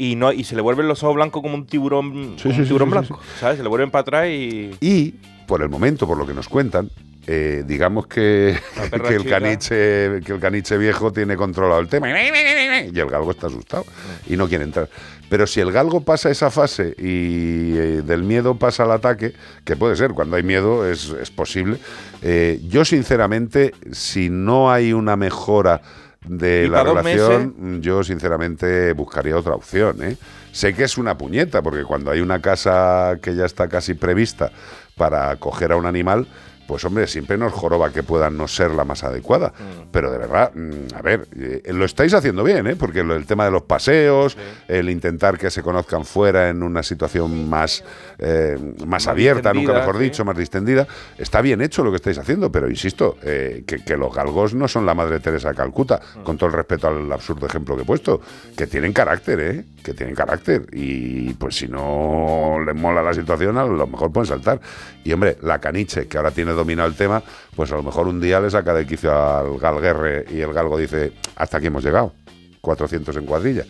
Y no y se le vuelven los ojos blancos como un tiburón, como un sí, tiburón sí, blanco. ¿Sabes? Se le vuelven para atrás y. Y, por el momento, por lo que nos cuentan, eh, digamos que, que, el caniche, que el caniche viejo tiene controlado el tema. Y el galgo está asustado y no quiere entrar. Pero si el galgo pasa esa fase y eh, del miedo pasa al ataque, que puede ser, cuando hay miedo es, es posible, eh, yo sinceramente, si no hay una mejora de la relación, mm, yo sinceramente buscaría otra opción. ¿eh? Sé que es una puñeta, porque cuando hay una casa que ya está casi prevista para acoger a un animal, pues hombre, siempre nos joroba que pueda no ser la más adecuada. Pero de verdad, mm, a ver, eh, lo estáis haciendo bien, ¿eh? porque el tema de los paseos, el intentar que se conozcan fuera en una situación más, eh, más, Más abierta, nunca mejor sí. dicho, más distendida, está bien hecho lo que estáis haciendo, pero insisto, eh, que, que los galgos no son la Madre Teresa de Calcuta, Mm. con todo el respeto al absurdo ejemplo que he puesto, que tienen carácter, ¿eh? que tienen carácter, y pues si no les mola la situación, a lo mejor pueden saltar. Y hombre, la caniche, que ahora tiene dominado el tema, pues a lo mejor un día le saca de quicio al galguerre y el galgo dice, hasta aquí hemos llegado, 400 en cuadrilla.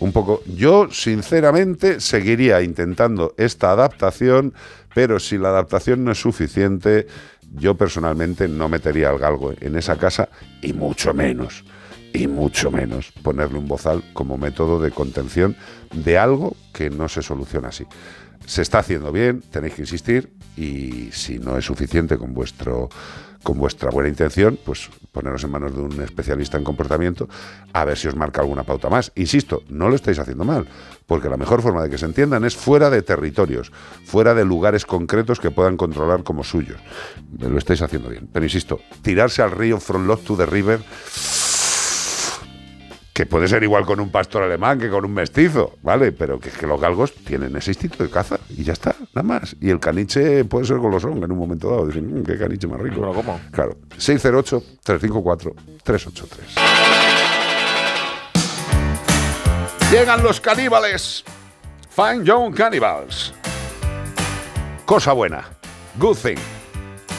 Un poco, yo sinceramente seguiría intentando esta adaptación, pero si la adaptación no es suficiente, yo personalmente no metería al galgo en esa casa y mucho menos, y mucho menos ponerle un bozal como método de contención de algo que no se soluciona así. Se está haciendo bien, tenéis que insistir y si no es suficiente con vuestro con vuestra buena intención, pues poneros en manos de un especialista en comportamiento a ver si os marca alguna pauta más. Insisto, no lo estáis haciendo mal, porque la mejor forma de que se entiendan es fuera de territorios, fuera de lugares concretos que puedan controlar como suyos. Lo estáis haciendo bien. Pero insisto, tirarse al río from love to the river que puede ser igual con un pastor alemán que con un mestizo, ¿vale? Pero que es que los galgos tienen ese instinto de caza y ya está, nada más. Y el caniche puede ser golosón en un momento dado. Dicen, "Mm, qué caniche más rico. Claro. 608-354-383. Llegan los caníbales. Fine Young Cannibals. Cosa buena. Good thing.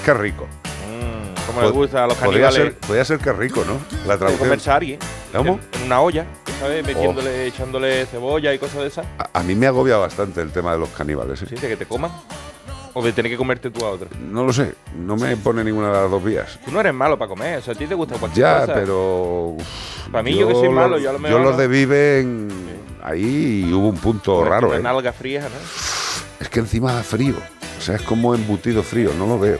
Qué rico. Como les Pod- gusta a los podría caníbales. ser, podría ser que rico, ¿no? La traducción. ¿Cómo? En una olla, ¿sabes? Metiéndole, echándole cebolla y cosas de esas. A, a mí me agobia bastante el tema de los caníbales. ¿eh? Sí, de que te coman. O de tener que comerte tú a otro. No lo sé, no me pone ninguna de las dos vías. Tú no eres malo para comer, o sea, a ti te gusta cualquier Ya, cosa. pero. uf, Para mí, yo que soy malo, los- yo a lo mejor los no. de Viven. Ahí hubo un punto Comerte raro, una ¿eh? nalga fría, ¿no? Es que encima da frío. O sea, es como embutido frío, no lo veo.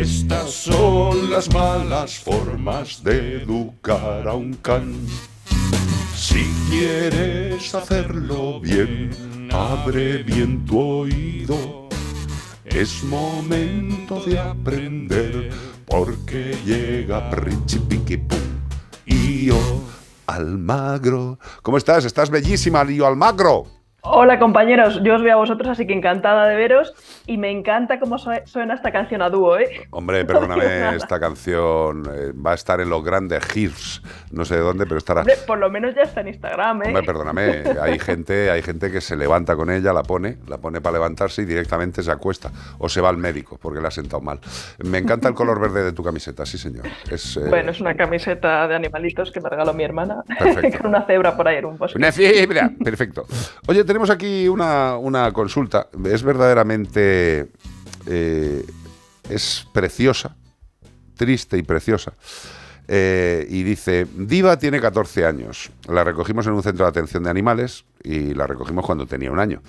Estas son las malas formas de educar a un can. Si quieres hacerlo bien, abre bien tu oído. Es momento de aprender porque llega Principiqui Pum. Io Almagro. ¿Cómo estás? Estás bellísima, Lío Almagro. Hola compañeros, yo os veo a vosotros, así que encantada de veros y me encanta cómo su- suena esta canción a dúo, ¿eh? Hombre, perdóname, esta canción eh, va a estar en los grandes hits. No sé de dónde, pero estará. Hombre, por lo menos ya está en Instagram, ¿eh? Hombre, perdóname, hay gente, hay gente que se levanta con ella, la pone, la pone para levantarse y directamente se acuesta o se va al médico porque le ha sentado mal. Me encanta el color verde de tu camiseta, sí señor. Es, eh, Bueno, es una camiseta de animalitos que me regaló mi hermana Perfecto. con una cebra por ahí en un bosque. Una fibra, perfecto. Oye, tenemos aquí una, consulta. Es verdaderamente. eh, es preciosa, triste y preciosa. Eh, y dice: Diva tiene 14 años. La recogimos en un centro de atención de animales y la recogimos cuando tenía un año.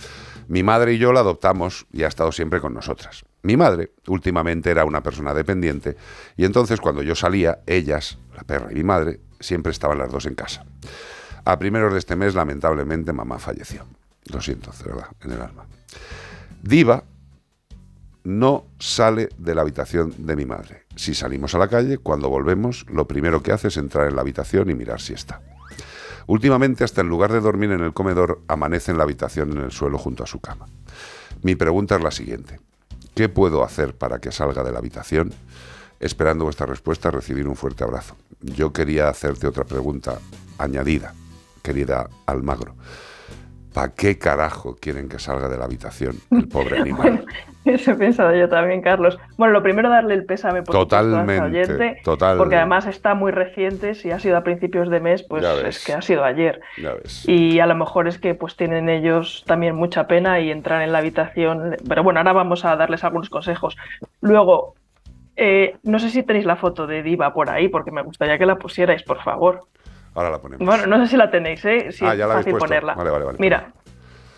Mi madre y yo la adoptamos y ha estado siempre con nosotras. Mi madre últimamente era una persona dependiente y entonces cuando yo salía, ellas, la perra y mi madre, siempre estaban las dos en casa. A primeros de este mes, lamentablemente, mamá falleció. Lo siento, de verdad, en el alma. Diva no sale de la habitación de mi madre. Si salimos a la calle, cuando volvemos, lo primero que hace es entrar en la habitación y mirar si está. Últimamente, hasta en lugar de dormir en el comedor, amanece en la habitación en el suelo junto a su cama. Mi pregunta es la siguiente. ¿Qué puedo hacer para que salga de la habitación? Esperando vuestra respuesta, recibir un fuerte abrazo. Yo quería hacerte otra pregunta añadida, querida Almagro. ¿Para qué carajo quieren que salga de la habitación el pobre animal? Eso he pensado yo también, Carlos. Bueno, lo primero, darle el pésame por Totalmente, oyente, total. porque además está muy reciente. Si ha sido a principios de mes, pues es que ha sido ayer. Y a lo mejor es que pues tienen ellos también mucha pena y entrar en la habitación. Pero bueno, ahora vamos a darles algunos consejos. Luego, eh, no sé si tenéis la foto de Diva por ahí, porque me gustaría que la pusierais, por favor. Ahora la ponemos. Bueno, no sé si la tenéis, ¿eh? Si Ah, es ya la habéis fácil puesto. ponerla. Vale, vale, vale. Mira,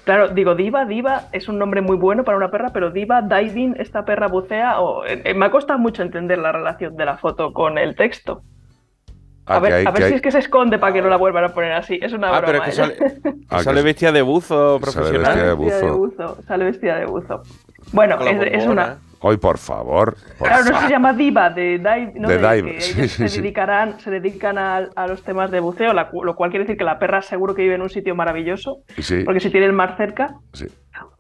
claro, digo Diva, Diva es un nombre muy bueno para una perra, pero Diva, Diving, esta perra bucea, o, eh, me ha costado mucho entender la relación de la foto con el texto. Ah, A ver, hay- a ver si hay- es que se esconde para que no la vuelvan a poner así. Es una Ah, broma. pero es que ¿eh? sale, Ah, sale que- bestia de buzo Sale profesional. de buzo. Sale vestida de buzo. Bueno, es, una. Hoy, por favor. por Claro, no se llama diva de dive, ¿no? De dive, que sí, ellos sí, se sí. dedicarán, se dedican a, a los temas de buceo, la lo cual quiere decir que la perra seguro que vive en un sitio maravilloso, porque si tiene el mar cerca, Sí.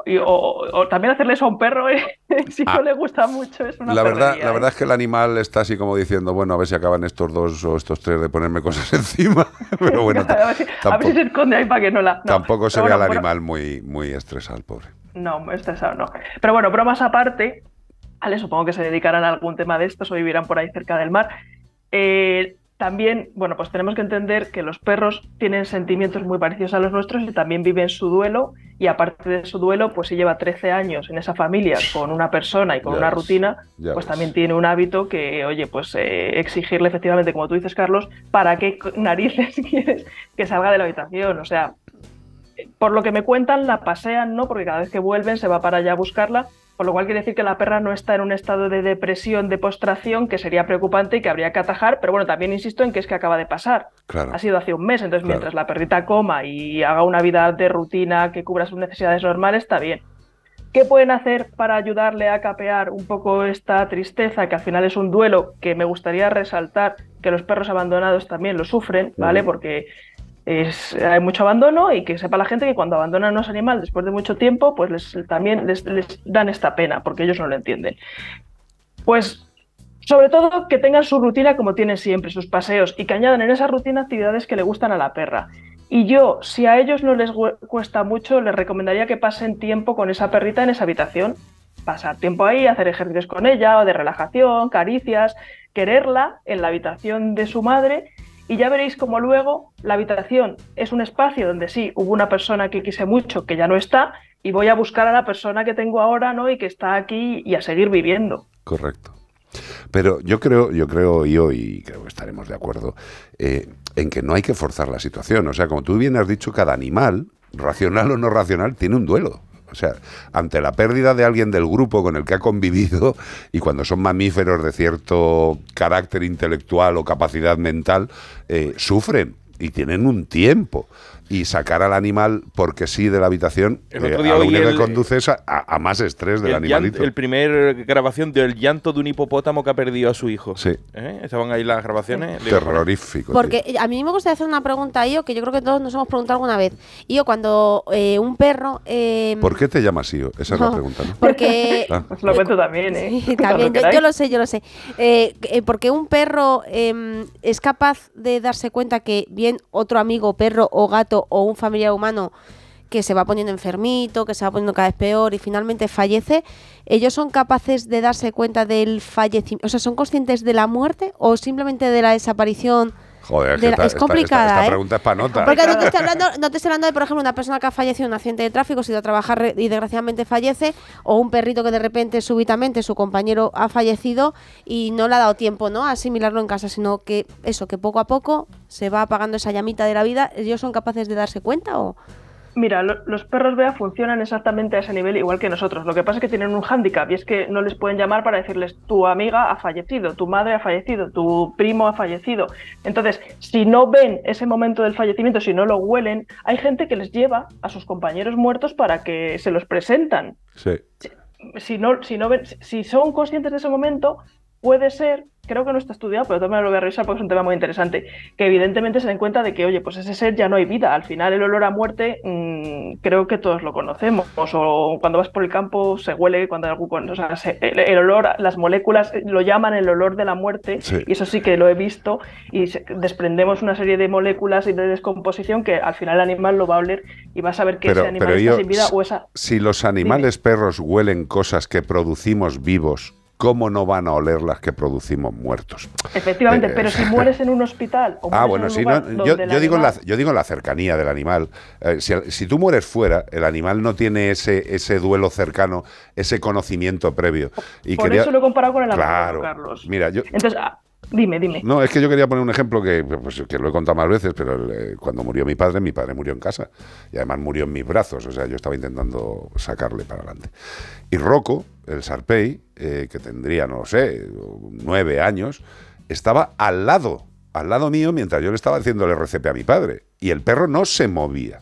y- o, o- o también hacerle eso a un perro, ¿eh? si Ah. no le gusta mucho, es una La verdad, perrería, la ¿eh? verdad es que el animal está así como diciendo, bueno, a ver si acaban estos dos o estos tres de ponerme cosas encima. Pero bueno, a, ver si, a ver si tampoco, se esconde ahí para que no la. no. tampoco se ve al bueno, animal muy, muy estresado, el pobre. No, estresado no. Pero bueno, bromas aparte, vale, supongo que se dedicarán a algún tema de estos o vivirán por ahí cerca del mar. Eh, también, bueno, pues tenemos que entender que los perros tienen sentimientos muy parecidos a los nuestros y también viven su duelo y aparte de su duelo, pues si lleva 13 años en esa familia con una persona y con Ya una ves, rutina, pues ves. también tiene un hábito que, oye, pues eh, exigirle efectivamente, como tú dices, Carlos, ¿para qué narices quieres que salga de la habitación? O sea, por lo que me cuentan, la pasean, ¿no? Porque cada vez que vuelven se va para allá a buscarla, por lo cual quiere decir que la perra no está en un estado de depresión, de postración, que sería preocupante y que habría que atajar, pero bueno, también insisto en que es que acaba de pasar. Claro. Ha sido hace un mes, entonces Claro. mientras la perrita coma y haga una vida de rutina que cubra sus necesidades normales, está bien. ¿Qué pueden hacer para ayudarle a capear un poco esta tristeza, que al final es un duelo que me gustaría resaltar que los perros abandonados también lo sufren, ¿vale? Porque hay mucho abandono y que sepa la gente que cuando abandonan a los animales después de mucho tiempo, pues les, también les, les dan esta pena, porque ellos no lo entienden. Pues sobre todo que tengan su rutina como tienen siempre, sus paseos, y que añadan en esa rutina actividades que le gustan a la perra. Y yo, si a ellos no les cuesta mucho, les recomendaría que pasen tiempo con esa perrita en esa habitación. Pasar tiempo ahí, hacer ejercicios con ella, o de relajación, caricias, quererla en la habitación de su madre y ya veréis como luego la habitación es un espacio donde sí, hubo una persona que quise mucho que ya no está y voy a buscar a la persona que tengo ahora, ¿no? Y que está aquí y a seguir viviendo. Correcto. Pero yo creo, yo creo yo, y creo que estaremos de acuerdo, eh, en que no hay que forzar la situación. O sea, como tú bien has dicho, cada animal, racional o no racional, tiene un duelo. O sea, ante la pérdida de alguien del grupo con el que ha convivido, y cuando son mamíferos de cierto carácter intelectual o capacidad mental, eh, sufren y tienen un tiempo. Y sacar al animal porque sí de la habitación, El eh, a lo único que conduce es a, a- a más estrés del el, animalito. llan- el primer grabación del llanto de un hipopótamo que ha perdido a su hijo. Sí. ¿Eh? Estaban ahí las grabaciones. Terrorífico. Porque a mí me gustaría hacer una pregunta a Io que yo creo que todos nos hemos preguntado alguna vez. Io, cuando eh, un perro... eh, ¿Por qué te llamas Io? Esa es la No, pregunta, ¿no? Porque... Ah. Os lo cuento también, ¿eh? Sí, también, yo, yo lo sé, yo lo sé. Eh, eh, porque un perro em, es capaz de darse cuenta que otro amigo, perro o gato o un familiar humano que se va poniendo enfermito, que se va poniendo cada vez peor y finalmente fallece, ellos son capaces de darse cuenta del fallecimiento, o sea, son conscientes de la muerte o simplemente de la desaparición. Joder, es, que esta- es complicada, esta, esta ¿eh? pregunta es para nota. Porque no te, estoy hablando, no te estoy hablando de, por ejemplo, una persona que ha fallecido en un accidente de tráfico, se ha ido a trabajar y desgraciadamente fallece, o un perrito que de repente, súbitamente, su compañero ha fallecido y no le ha dado tiempo ¿no? a asimilarlo en casa, sino que eso, que poco a poco se va apagando esa llamita de la vida. ¿Ellos son capaces de darse cuenta o...? Mira, lo- los perros Bea funcionan exactamente a ese nivel igual que nosotros. Lo que pasa es que tienen un hándicap y es que no les pueden llamar para decirles tu amiga ha fallecido, tu madre ha fallecido, tu primo ha fallecido. Entonces, si no ven ese momento del fallecimiento, si no lo huelen, hay gente que les lleva a sus compañeros muertos para que se los presentan. Sí. Si no, si no ven, si son conscientes de ese momento, puede ser, creo que no está estudiado, pero también lo voy a revisar porque es un tema muy interesante, que evidentemente se den cuenta de que, oye, pues ese ser ya no hay vida. Al final el olor a muerte mm, creo que todos lo conocemos. O cuando vas por el campo se huele cuando hay algún... O sea, se- el, el olor, las moléculas eh, lo llaman el olor de la muerte Sí. y eso sí que lo he visto y se- desprendemos una serie de moléculas y de descomposición que al final el animal lo va a oler y va a saber que Pero, ese animal pero está yo, sin vida o esa... si los animales perros huelen cosas que producimos vivos, ¿cómo no van a oler las que producimos muertos? Efectivamente, Eh, pero si mueres en un hospital o Ah, bueno, en un sí, lugar no, yo, digo en la, animal- yo digo la cercanía del animal. Eh, si, si tú mueres fuera, el animal no tiene ese, ese duelo cercano, ese conocimiento previo. Y Por quería- eso lo he comparado con el Claro. Carlos. Mira, yo, Entonces, ah, dime, dime. no, es que yo quería poner un ejemplo que, pues, que lo he contado más veces, pero eh, cuando murió mi padre, mi padre murió en casa. Y además murió en mis brazos, o sea, yo estaba intentando sacarle para adelante. Y Rocco, el Sarpei, eh, que tendría, no sé, nueve años, estaba al lado, al lado mío, mientras yo le estaba haciendo el RCP a mi padre. Y el perro no se movía.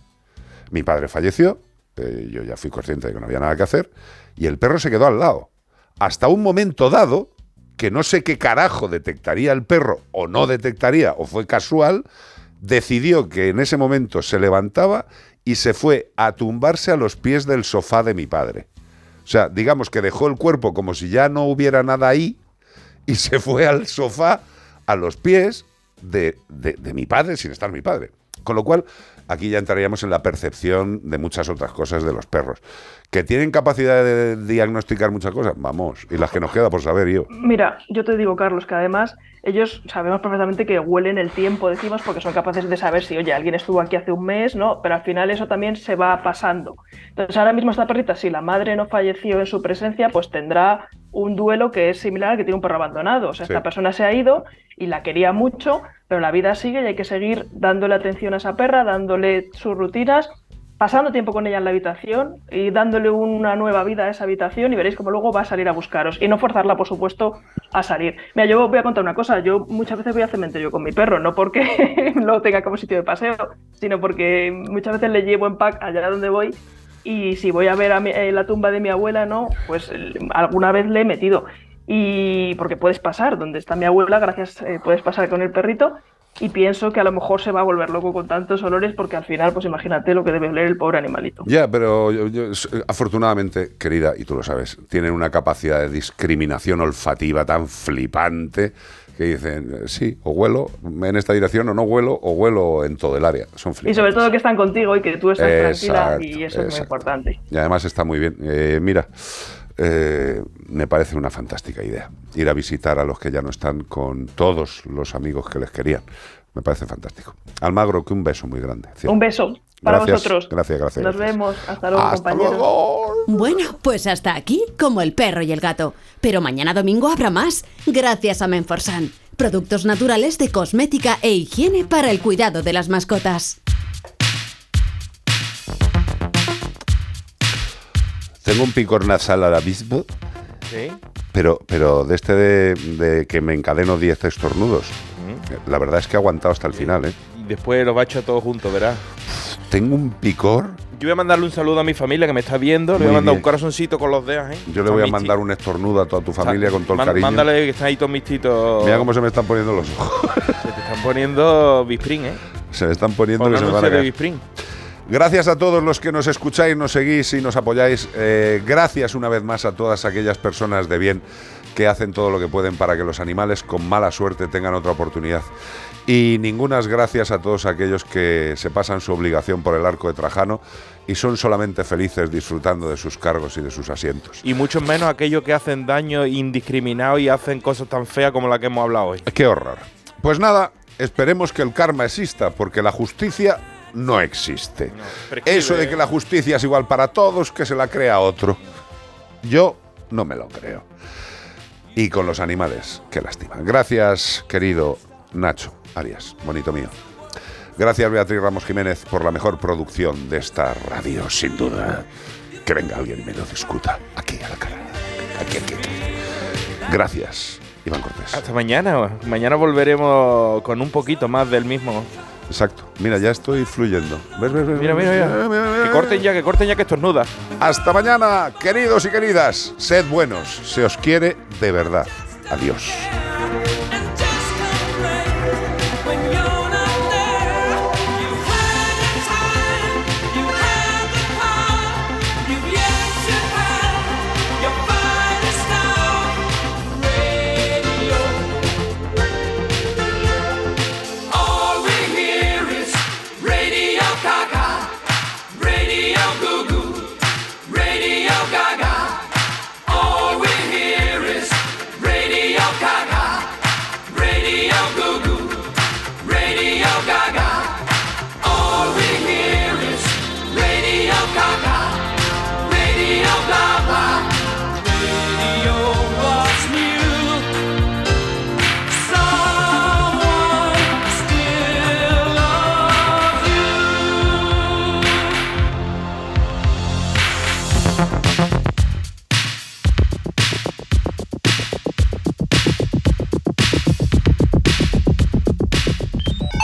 Mi padre falleció, eh, yo ya fui consciente de que no había nada que hacer, y el perro se quedó al lado. Hasta un momento dado, que no sé qué carajo detectaría el perro o no detectaría, o fue casual, decidió que en ese momento se levantaba y se fue a tumbarse a los pies del sofá de mi padre. O sea, digamos que dejó el cuerpo como si ya no hubiera nada ahí y se fue al sofá a los pies de, de- de mi padre sin estar mi padre. Con lo cual, aquí ya entraríamos en la percepción de muchas otras cosas de los perros. ¿Que tienen capacidad de diagnosticar muchas cosas? Vamos, y las que nos queda por saber yo. Mira, yo te digo, Carlos, que además ellos sabemos perfectamente que huelen el tiempo, decimos, porque son capaces de saber si, oye, alguien estuvo aquí hace un mes, ¿no? Pero al final eso también se va pasando. Entonces, ahora mismo esta perrita, si la madre no falleció en su presencia, pues tendrá un duelo que es similar al que tiene un perro abandonado. O sea, Sí. esta persona se ha ido y la quería mucho, pero la vida sigue y hay que seguir dándole atención a esa perra, dándole sus rutinas pasando tiempo con ella en la habitación y dándole una nueva vida a esa habitación y veréis cómo luego va a salir a buscaros y no forzarla, por supuesto, a salir. Mira, yo voy a contar una cosa, yo muchas veces voy al cementerio con mi perro, no porque lo tenga como sitio de paseo, sino porque muchas veces le llevo en pack allá donde voy y si voy a ver a mi- eh, la tumba de mi abuela, no, pues eh, alguna vez le he metido. Y porque puedes pasar, donde está mi abuela, gracias, eh, puedes pasar con el perrito y pienso que a lo mejor se va a volver loco con tantos olores porque al final, pues imagínate lo que debe oler el pobre animalito. Ya, pero yo- yo- s- afortunadamente, querida, y tú lo sabes, tienen una capacidad de discriminación olfativa tan flipante que dicen, eh, sí, o huelo en esta dirección o no huelo, o huelo en todo el área. Son Y flipantes. sobre todo que están contigo y que tú estás tranquila y eso es muy importante. Y además está muy bien. Eh, mira, eh, me parece una fantástica idea ir a visitar a los que ya no están con todos los amigos que les querían. Me parece fantástico. Almagro, que un beso muy grande. Cierto. Un beso para Gracias, vosotros. Gracias, gracias. Nos gracias. vemos. Hasta luego, Hasta compañeros. Bueno, pues hasta aquí, como el perro y el gato. Pero mañana domingo habrá más, gracias a Menforsan. Productos naturales de cosmética e higiene para el cuidado de las mascotas. Tengo un picor nasal ahora mismo, ¿Sí? pero, pero de este de, de que me encadeno 10 estornudos. La verdad es que he aguantado hasta el final, ¿eh? Y después los va a echar todos juntos, verás. Tengo un picor. Yo voy a mandarle un saludo a mi familia que me está viendo. Le voy a mandar bien. un corazoncito con los dedos, ¿eh? Yo le voy a mandar un estornudo a toda tu familia con todo el Man- cariño. Mándale que están ahí todos mis titos. Mira cómo se me están poniendo los ojos. Se te están poniendo bispring, ¿eh? Se me están poniendo que se me van a de. Gracias a todos los que nos escucháis, nos seguís y nos apoyáis. Eh, gracias una vez más a todas aquellas personas de bien que hacen todo lo que pueden para que los animales con mala suerte tengan otra oportunidad. Y ningunas gracias a todos aquellos que se pasan su obligación por el arco de Trajano y son solamente felices disfrutando de sus cargos y de sus asientos. Y mucho menos aquellos que hacen daño indiscriminado y hacen cosas tan feas como la que hemos hablado hoy. Qué horror. Pues nada, esperemos que el karma exista, porque la justicia no existe. Eso de que la justicia es igual para todos, que se la crea otro. Yo no me lo creo. Y con los animales, qué lástima. Gracias, querido Nacho Arias, bonito mío. Gracias, Beatriz Ramos Jiménez, por la mejor producción de esta radio, sin duda. Que venga alguien y me lo discuta. Aquí, a la cara. Aquí, aquí, aquí. Gracias, Iván Cortés. Hasta mañana. Mañana volveremos con un poquito más del mismo. Exacto. Mira, ya estoy fluyendo. ¿Ves, ves, ves? Mira, mira, mira. Que corten ya, que corten ya que estornuda. Hasta mañana, queridos y queridas. Sed buenos. Se os quiere de verdad. Adiós.